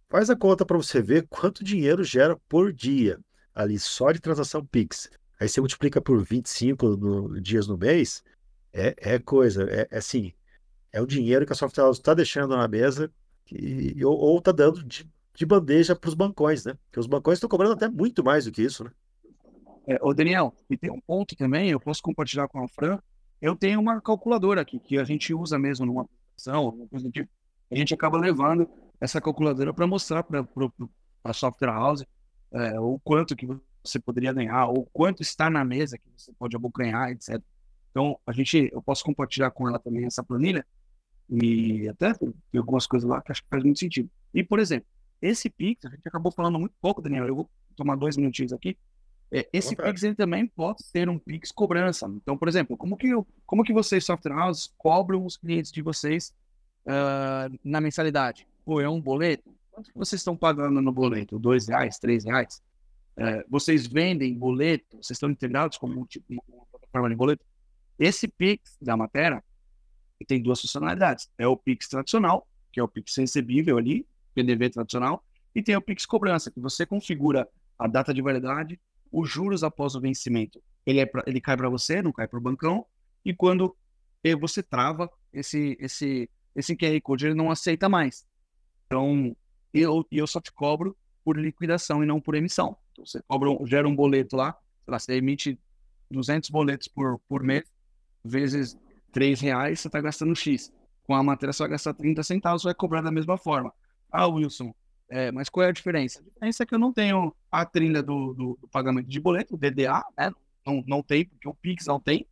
Faz a conta para você ver quanto dinheiro gera por dia ali só de transação Pix. Aí você multiplica por 25 no, dias no mês, é, é coisa, é, é assim, é o dinheiro que a House está deixando na mesa ou está dando de, de bandeja para os bancões, né? Porque os bancões estão cobrando até muito mais do que isso, né? É, ô Daniel, e tem um ponto também, eu posso compartilhar com a Fran. Eu tenho uma calculadora aqui, que a gente usa mesmo numa aplicação, alguma coisa do tipo. A gente acaba levando essa calculadora para mostrar para a software house é, o quanto que você poderia ganhar, ou quanto está na mesa que você pode abocanhar, etc. Então, a gente, eu posso compartilhar com ela também essa planilha, e até tem algumas coisas lá que acho que faz muito sentido. E, por exemplo, esse Pix, a gente acabou falando muito pouco, Daniel, eu vou tomar dois minutinhos aqui. É, esse Pix ele também pode ser um Pix cobrança. Então, por exemplo, como que, eu, como que vocês, software houses, cobram os clientes de vocês uh, na mensalidade? Pô, é um boleto? Quanto vocês estão pagando no boleto? Dois reais, três reais? Uh, vocês vendem boleto? Vocês estão integrados como tipo, uma plataforma de boleto? Esse Pix da matéria tem duas funcionalidades. É o Pix tradicional, que é o Pix recebível ali, PDV tradicional, e tem o Pix cobrança, que você configura a data de validade, os juros após o vencimento, ele, é pra, ele cai para você, não cai para o bancão, e quando você trava, esse, esse, esse QR Code ele não aceita mais. Então, eu, eu só te cobro por liquidação e não por emissão. Então, você cobra, gera um boleto lá, lá, você emite 200 boletos por, por mês, vezes 3 reais, você está gastando X. Com a matéria, você vai gastar 30 centavos, vai cobrar da mesma forma. Ah, Wilson, é, mas qual é a diferença? A diferença é que eu não tenho a trilha do, do, do pagamento de boleto, DDA, né? Não, não tem, porque o Pix não tem.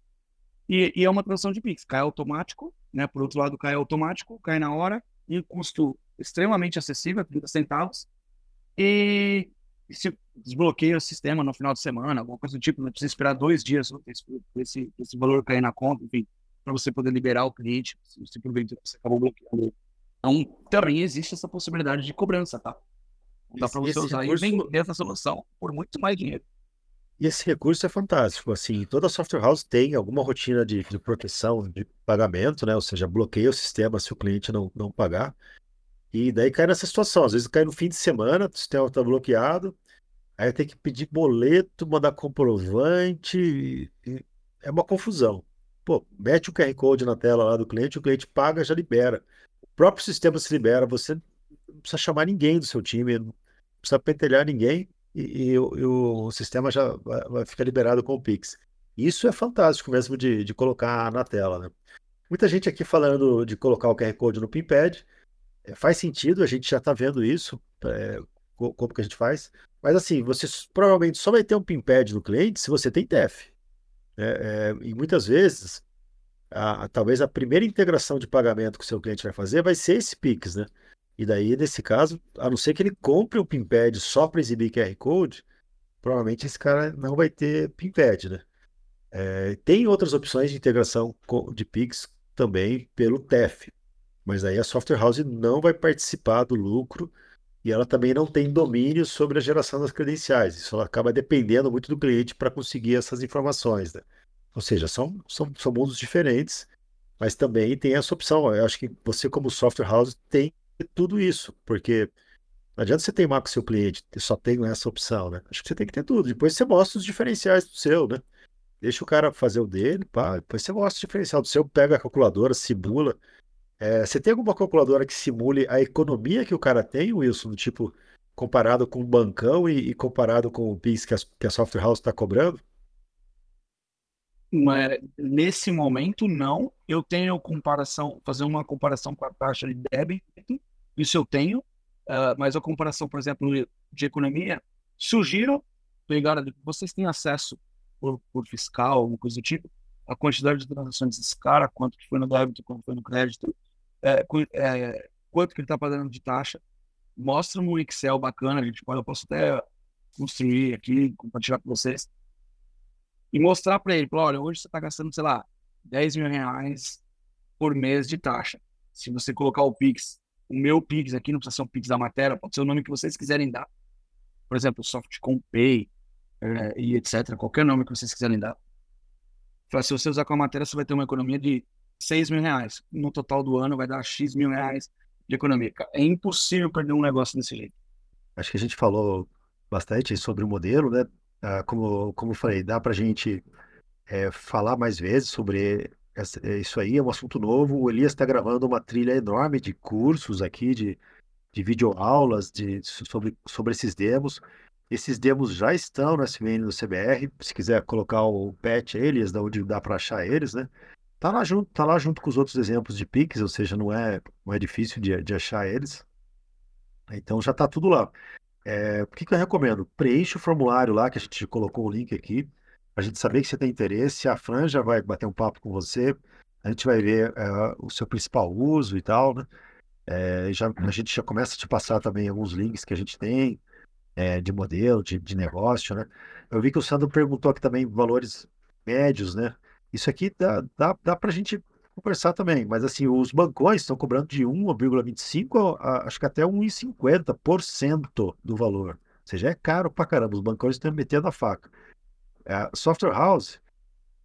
E, e, é uma transação de Pix. Cai automático, né? Por outro lado, cai automático, cai na hora, e custo extremamente acessível, 30 centavos. E, se desbloqueia o sistema no final de semana, alguma coisa do tipo, não precisa esperar dois dias para esse, esse, valor cair na conta, enfim, para você poder liberar o cliente, se, se porventura você acabou bloqueando então, também existe essa possibilidade de cobrança, tá? Dá para você usar recurso... e vender essa solução por muito mais dinheiro. E esse recurso é fantástico. Assim, toda software house tem alguma rotina de, de proteção de pagamento, né? Ou seja, bloqueia o sistema se o cliente não, não pagar. E daí cai nessa situação. Às vezes cai no fim de semana, o sistema está bloqueado, aí tem que pedir boleto, mandar comprovante. E, e é uma confusão. Pô, mete o QR Code na tela lá do cliente, o cliente paga, já libera próprio sistema se libera, você não precisa chamar ninguém do seu time, não precisa pentelhar ninguém e, e, e o, sistema já vai, vai, ficar liberado com o Pix. Isso é fantástico mesmo de, de colocar na tela, né? Muita gente aqui falando de colocar o QR Code no PinPad. É, faz sentido, a gente já está vendo isso, é, como que a gente faz. Mas assim, você provavelmente só vai ter um PinPad no cliente se você tem TEF. É, é, e muitas vezes a, a, talvez a primeira integração de pagamento que o seu cliente vai fazer vai ser esse Pix, né? E daí, nesse caso, a não ser que ele compre o PinPad só para exibir QR Code, provavelmente esse cara não vai ter PinPad, né? É, tem outras opções de integração de Pix também pelo TEF, mas aí a Software House não vai participar do lucro e ela também não tem domínio sobre a geração das credenciais. Isso acaba dependendo muito do cliente para conseguir essas informações, né? Ou seja, são, são, são mundos diferentes, mas também tem essa opção. Eu acho que você, como software house, tem tudo isso, porque não adianta você teimar com o seu cliente, só tem essa opção, né? Acho que você tem que ter tudo. Depois você mostra os diferenciais do seu, né? Deixa o cara fazer o dele, pá, depois você mostra o diferencial do seu, pega a calculadora, simula. É, você tem alguma calculadora que simule a economia que o cara tem, Wilson? Tipo, comparado com o bancão e, e comparado com o PIS que a, que a software house está cobrando? Mas, nesse momento, não. Eu tenho comparação, fazer uma comparação com a taxa de débito, isso eu tenho, uh, mas a comparação, por exemplo, de economia, sugiro, pegar, vocês têm acesso por, por fiscal, alguma coisa do tipo, a quantidade de transações desse cara, quanto que foi no débito, quanto foi no crédito, é, é, quanto que ele está pagando de taxa, mostra um Excel bacana, a gente pode, eu posso até construir aqui, compartilhar com vocês, e mostrar para ele, olha, hoje você está gastando, sei lá, 10 mil reais por mês de taxa. Se você colocar o Pix, o meu Pix aqui, não precisa ser um Pix da matéria, pode ser o nome que vocês quiserem dar. Por exemplo, Softcom Pay é, e etc. Qualquer nome que vocês quiserem dar. Se você usar com a matéria, você vai ter uma economia de 6 mil reais. No total do ano vai dar X mil reais de economia. É impossível perder um negócio desse jeito. Acho que a gente falou bastante sobre o modelo, né? Ah, como, como eu falei, dá para a gente é, falar mais vezes sobre essa, isso aí, é um assunto novo. O Elias está gravando uma trilha enorme de cursos aqui, de, de videoaulas de, sobre, sobre esses demos. Esses demos já estão no SVN do CBR. Se quiser colocar o patch eles, da onde dá para achar eles, né? Tá lá junto, tá lá junto com os outros exemplos de Pix, ou seja, não é, não é difícil de, de achar eles. Então já tá tudo lá. É, o que, que eu recomendo? Preencha o formulário lá, que a gente colocou o link aqui, a gente saber que você tem interesse. A Fran já vai bater um papo com você, a gente vai ver é, o seu principal uso e tal, né? É, já, a gente já começa a te passar também alguns links que a gente tem é, de modelo, de, de negócio, né? Eu vi que o Sandro perguntou aqui também valores médios, né? Isso aqui dá, dá, dá para a gente conversar também, mas assim, os bancões estão cobrando de 1,25 a, acho que até 1,50% do valor. Ou seja, é caro pra caramba, os bancões estão metendo a faca. É, software House,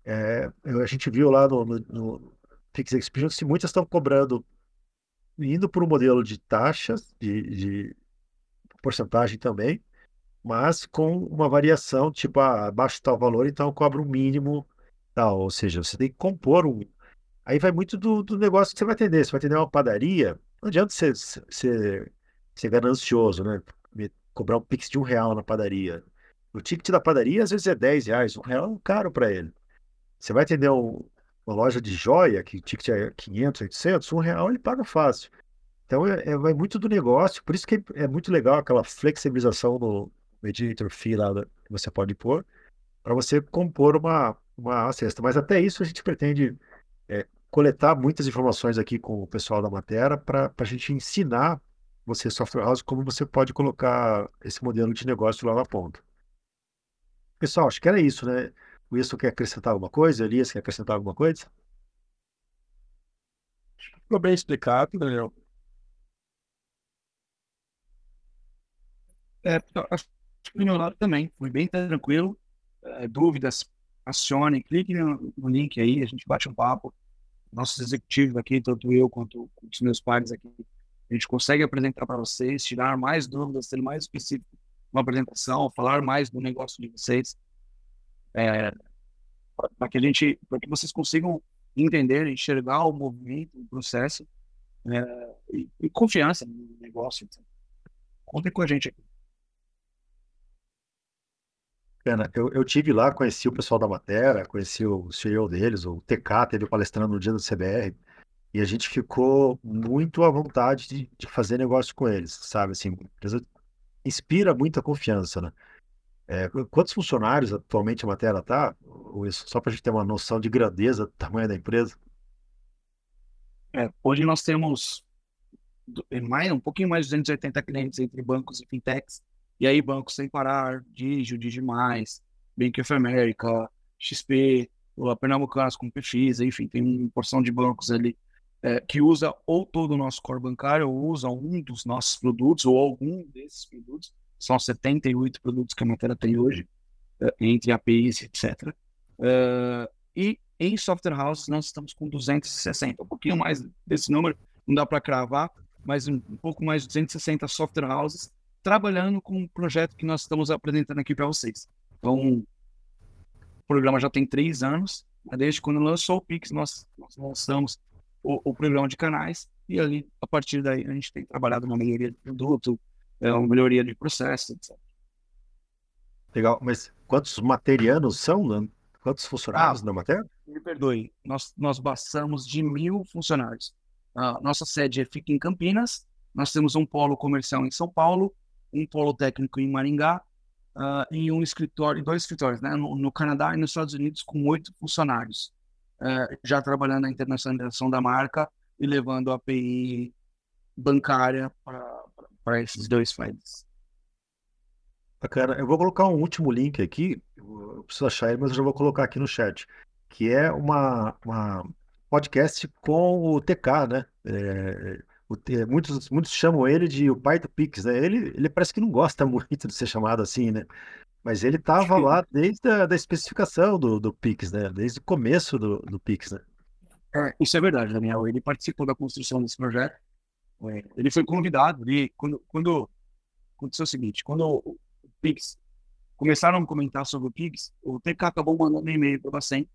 é, a gente viu lá no, no, no Fix Experience que muitas estão cobrando, indo para o modelo de taxas, de, de porcentagem também, mas com uma variação, tipo, ah, abaixo tal valor, então eu cobro o um mínimo tal. Ou seja, você tem que compor um. Aí vai muito do, do negócio que você vai atender. Você vai atender uma padaria, não adianta ser, ser, ser ganancioso, né? Cobrar um pix de um real na padaria. O ticket da padaria às vezes é 10 reais, um real é caro para ele. Você vai atender um, uma loja de joia, que o ticket é 500, 800, um real ele paga fácil. Então é, é, vai muito do negócio, por isso que é muito legal aquela flexibilização no mediator fee lá que você pode pôr, para você compor uma, uma cesta. Mas até isso a gente pretende é, coletar muitas informações aqui com o pessoal da matéria para a gente ensinar você, software house, como você pode colocar esse modelo de negócio lá na ponta. Pessoal, acho que era isso, né? O Wilson quer acrescentar alguma coisa? Elias quer acrescentar alguma coisa? Ficou bem explicado, Daniel. É, acho que do meu lado também, foi bem tranquilo. É, dúvidas, acione, clique no, no, link aí, a gente bate um papo. Nossos executivos aqui, tanto eu quanto os meus pares aqui, a gente consegue apresentar para vocês, tirar mais dúvidas, ser mais específico uma apresentação, falar mais do negócio de vocês, é, para que a gente, para que vocês consigam entender, enxergar o movimento, o processo é, e, e, confiança no negócio. Contem com a gente aqui. Pena, eu, eu tive lá, conheci o pessoal da matéria, conheci o CEO deles, o TK, teve palestrando no dia do CBR, e a gente ficou muito à vontade de, de fazer negócio com eles, sabe? Assim, empresa inspira muita confiança, né? É, quantos funcionários atualmente a matéria está? Só para a gente ter uma noção de grandeza do tamanho da empresa. É, hoje nós temos mais, um pouquinho mais de 280 clientes entre bancos e fintechs. E aí, bancos sem parar, Digio, Digimais, Bank of America, XP, a Pernambucanas com PFIS, enfim, tem uma porção de bancos ali é, que usa ou todo o nosso core bancário, ou usa um dos nossos produtos, ou algum desses produtos. São 78 produtos que a matéria tem hoje, é, entre APIs, etc. É, e em software house nós estamos com 260, um pouquinho mais desse número, não dá para cravar, mas um, pouco mais de 260 software houses trabalhando com um projeto que nós estamos apresentando aqui para vocês. Então, o programa já tem três anos, desde quando lançou o Pix, nós, nós lançamos o, o, programa de canais, e ali, a partir daí, a gente tem trabalhado uma melhoria de produto, é, uma melhoria de processo, etc. Legal, mas quantos materianos são? Né? Quantos funcionários ah, na matéria? Me perdoe, nós, nós passamos de mil funcionários. Nossa sede fica em Campinas, nós temos um polo comercial em São Paulo, um polo técnico em Maringá, uh, e um escritório, dois escritórios, né, no, no Canadá e nos Estados Unidos, com oito funcionários. É, já trabalhando na internacionalização da marca e levando a API bancária para esses dois países. Bacana. Eu vou colocar um último link aqui, eu preciso achar ele, mas eu já vou colocar aqui no chat, que é uma, uma podcast com o TK, né? É, o, muitos, muitos chamam ele de o pai do Pix, né? Ele, ele parece que não gosta muito de ser chamado assim, né? Mas ele estava lá desde a da especificação do, do Pix, né? Desde o começo do, do Pix, né? É, isso é verdade, Daniel. Ele participou da construção desse projeto. É, ele foi convidado. Ele, quando, quando aconteceu o seguinte, quando o Pix começaram a comentar sobre o Pix, o TK acabou mandando um e-mail para o Bacen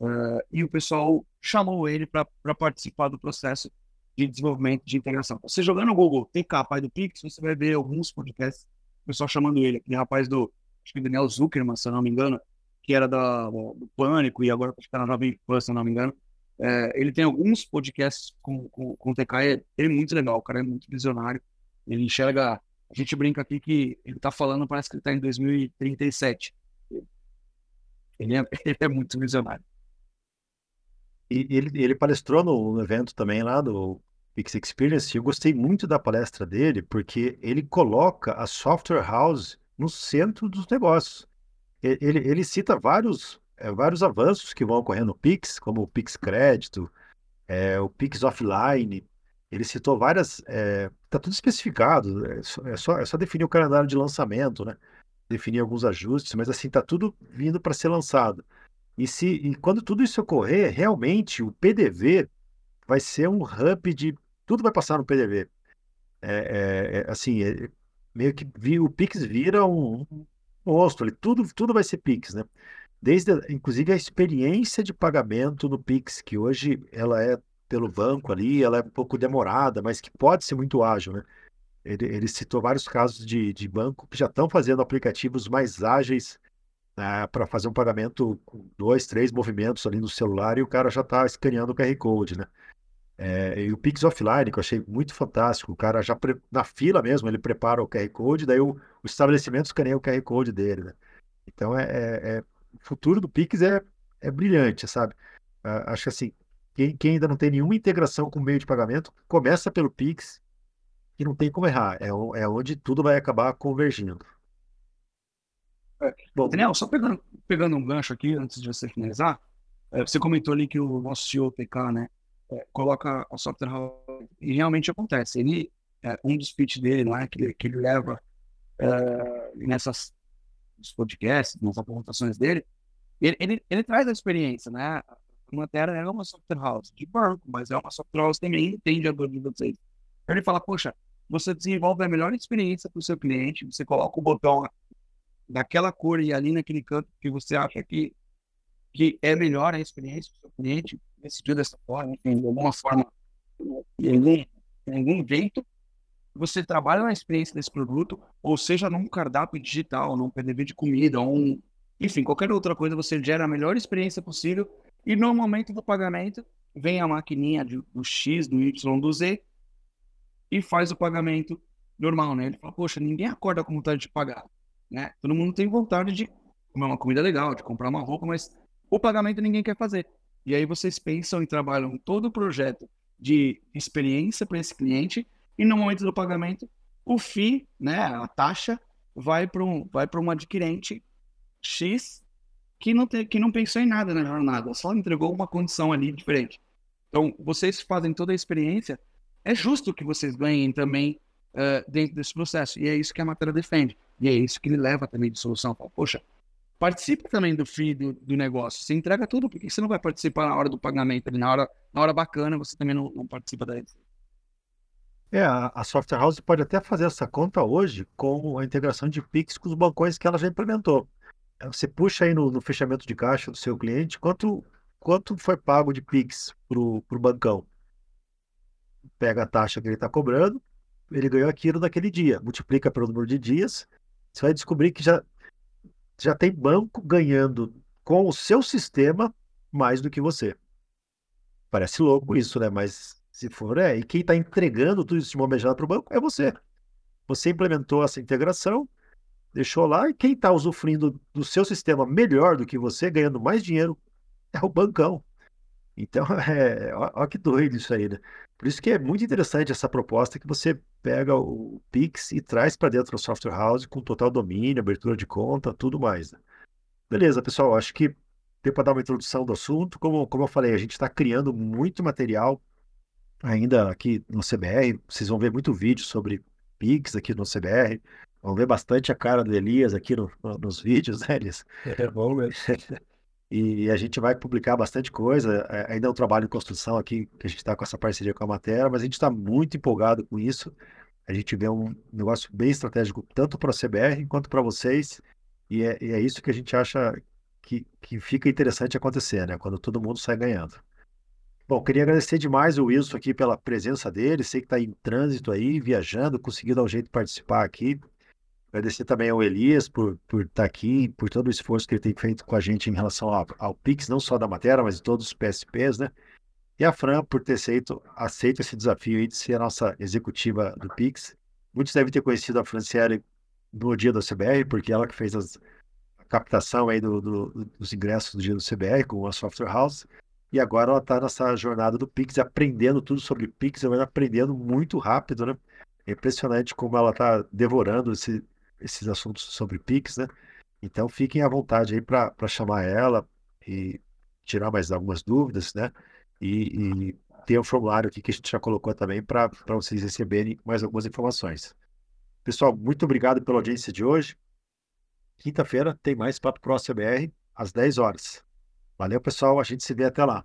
uh, e o pessoal chamou ele para participar do processo de desenvolvimento de integração. Você jogando no Google TK Pai do Pix, você vai ver alguns podcasts, o pessoal chamando ele, aquele rapaz do, acho que Daniel Zuckerman, se eu não me engano, que era da, do Pânico e agora está na Jovem Pan, se eu não me engano. É, ele tem alguns podcasts com, com, com o TK, ele é muito legal, o cara é muito visionário, ele enxerga a gente brinca aqui que ele está falando, parece que ele está em 2037. Ele é, ele é muito visionário. E ele, ele palestrou no, evento também lá do Pix Experience. Eu gostei muito da palestra dele, porque ele coloca a software house no centro dos negócios. Ele, ele cita vários, é, vários avanços que vão ocorrer no Pix, como o Pix Crédito, é, o Pix Offline, ele citou várias. Está é, tudo especificado, é só, é só, é só definir o calendário de lançamento, né? Definir alguns ajustes, mas assim, está tudo vindo para ser lançado. E, se, e quando tudo isso ocorrer, realmente o PDV vai ser um hub de. Tudo vai passar no PDV. É, é, é assim, é, meio que o Pix vira um, um monstro, tudo, tudo vai ser Pix, né? Desde, inclusive, a experiência de pagamento no Pix, que hoje ela é pelo banco ali, ela é um pouco demorada, mas que pode ser muito ágil, né? Ele, ele citou vários casos de, de banco que já estão fazendo aplicativos mais ágeis né, para fazer um pagamento com dois, três movimentos ali no celular e o cara já está escaneando o QR Code, né? É, e o Pix Offline, que eu achei muito fantástico, o cara já na fila mesmo, ele prepara o QR Code, daí o, o estabelecimento escaneia o QR Code dele, né? Então, é, é, é o futuro do Pix é, é brilhante, sabe? Acho que assim, quem, quem, ainda não tem nenhuma integração com o meio de pagamento, começa pelo Pix, que não tem como errar. É, é onde tudo vai acabar convergindo. É, bom, Daniel, só pegando, pegando um gancho aqui, antes de você finalizar, é, você comentou ali que o nosso CEO PK, né, coloca a software house, e realmente acontece. Ele, é, um dos pitches dele, não é, que ele, que ele leva é, nessas podcasts, nas apresentações dele, ele, ele, ele, traz a experiência, né? Matéria é uma software house de banco, mas é uma software house também entende a dor de vocês. Ele fala, poxa, você desenvolve a melhor experiência para o seu cliente, você coloca o botão daquela cor e ali naquele canto que você acha que, que é melhor a experiência do seu cliente, decidiu dessa forma, enfim, de alguma forma, de algum, de algum jeito, você trabalha na experiência desse produto, ou seja, num cardápio digital, num PDV de comida, ou um, enfim, qualquer outra coisa, você gera a melhor experiência possível e no momento do pagamento, vem a maquininha do X, do Y, do Z e faz o pagamento normal, né? Ele fala, poxa, ninguém acorda com vontade de pagar, né? Todo mundo tem vontade de comer uma comida legal, de comprar uma roupa, mas o pagamento ninguém quer fazer. E aí vocês pensam e trabalham todo o projeto de experiência para esse cliente e no momento do pagamento, o FII, né, a taxa, vai para um, vai um adquirente X que não, te, que não pensou em nada na jornada, só entregou uma condição ali diferente. Então, vocês fazem toda a experiência, é justo que vocês ganhem também uh, dentro desse processo. E é isso que a matéria defende. E é isso que ele leva também de solução. Fala, Poxa, participe também do FII do, do, negócio. Você entrega tudo, por que você não vai participar na hora do pagamento? Na, hora, na hora bacana, você também não, não participa da é, a, a Software House pode até fazer essa conta hoje com a integração de Pix com os bancões que ela já implementou. Você puxa aí no, no, fechamento de caixa do seu cliente quanto, quanto foi pago de Pix para o bancão. Pega a taxa que ele está cobrando, ele ganhou aquilo naquele dia, multiplica pelo número de dias, você vai descobrir que já, já tem banco ganhando com o seu sistema mais do que você. Parece louco isso, né? Mas se for, é. E quem está entregando tudo isso de mão beijada para o banco é você. Você implementou essa integração, deixou lá, e quem está usufruindo do seu sistema melhor do que você, ganhando mais dinheiro, é o bancão. Então, é, olha que doido isso aí, né? Por isso que é muito interessante essa proposta que você pega o Pix e traz para dentro do software house com total domínio, abertura de conta, tudo mais. Né? Beleza, pessoal, acho que deu para dar uma introdução do assunto. Como, como eu falei, a gente está criando muito material ainda aqui no CBR. Vocês vão ver muito vídeo sobre Pix aqui no CBR. Vão ver bastante a cara do Elias aqui no, no, nos vídeos, né, Elias? É bom mesmo. e a gente vai publicar bastante coisa. É, ainda é um trabalho de construção aqui, que a gente está com essa parceria com a Matéria, mas a gente está muito empolgado com isso. A gente vê um negócio bem estratégico, tanto para a CBR quanto para vocês. E é, e é, isso que a gente acha que, que fica interessante acontecer, né? Quando todo mundo sai ganhando. Bom, queria agradecer demais o Wilson aqui pela presença dele. Sei que está em trânsito aí, viajando, conseguiu dar um jeito de participar aqui. Agradecer também ao Elias por, por estar tá aqui, por todo o esforço que ele tem feito com a gente em relação ao, ao Pix, não só da matéria, mas de todos os PSPs, né? E a Fran por ter aceito, aceito esse desafio de ser a nossa executiva do Pix. Muitos devem ter conhecido a Franciele no dia do CBR, porque ela que fez as, a captação aí do, do, dos ingressos do dia do CBR com a Software House. E agora ela está nessa jornada do Pix, aprendendo tudo sobre Pix, ela aprendendo muito rápido, né? É impressionante como ela está devorando esse, esses assuntos sobre Pix, né? Então fiquem à vontade aí para chamar ela e tirar mais algumas dúvidas, né? E, e tem um formulário aqui que a gente já colocou também para vocês receberem mais algumas informações. Pessoal, muito obrigado pela audiência de hoje. Quinta-feira tem mais Papo Pro CBR às 10 horas. Valeu, pessoal. A gente se vê até lá.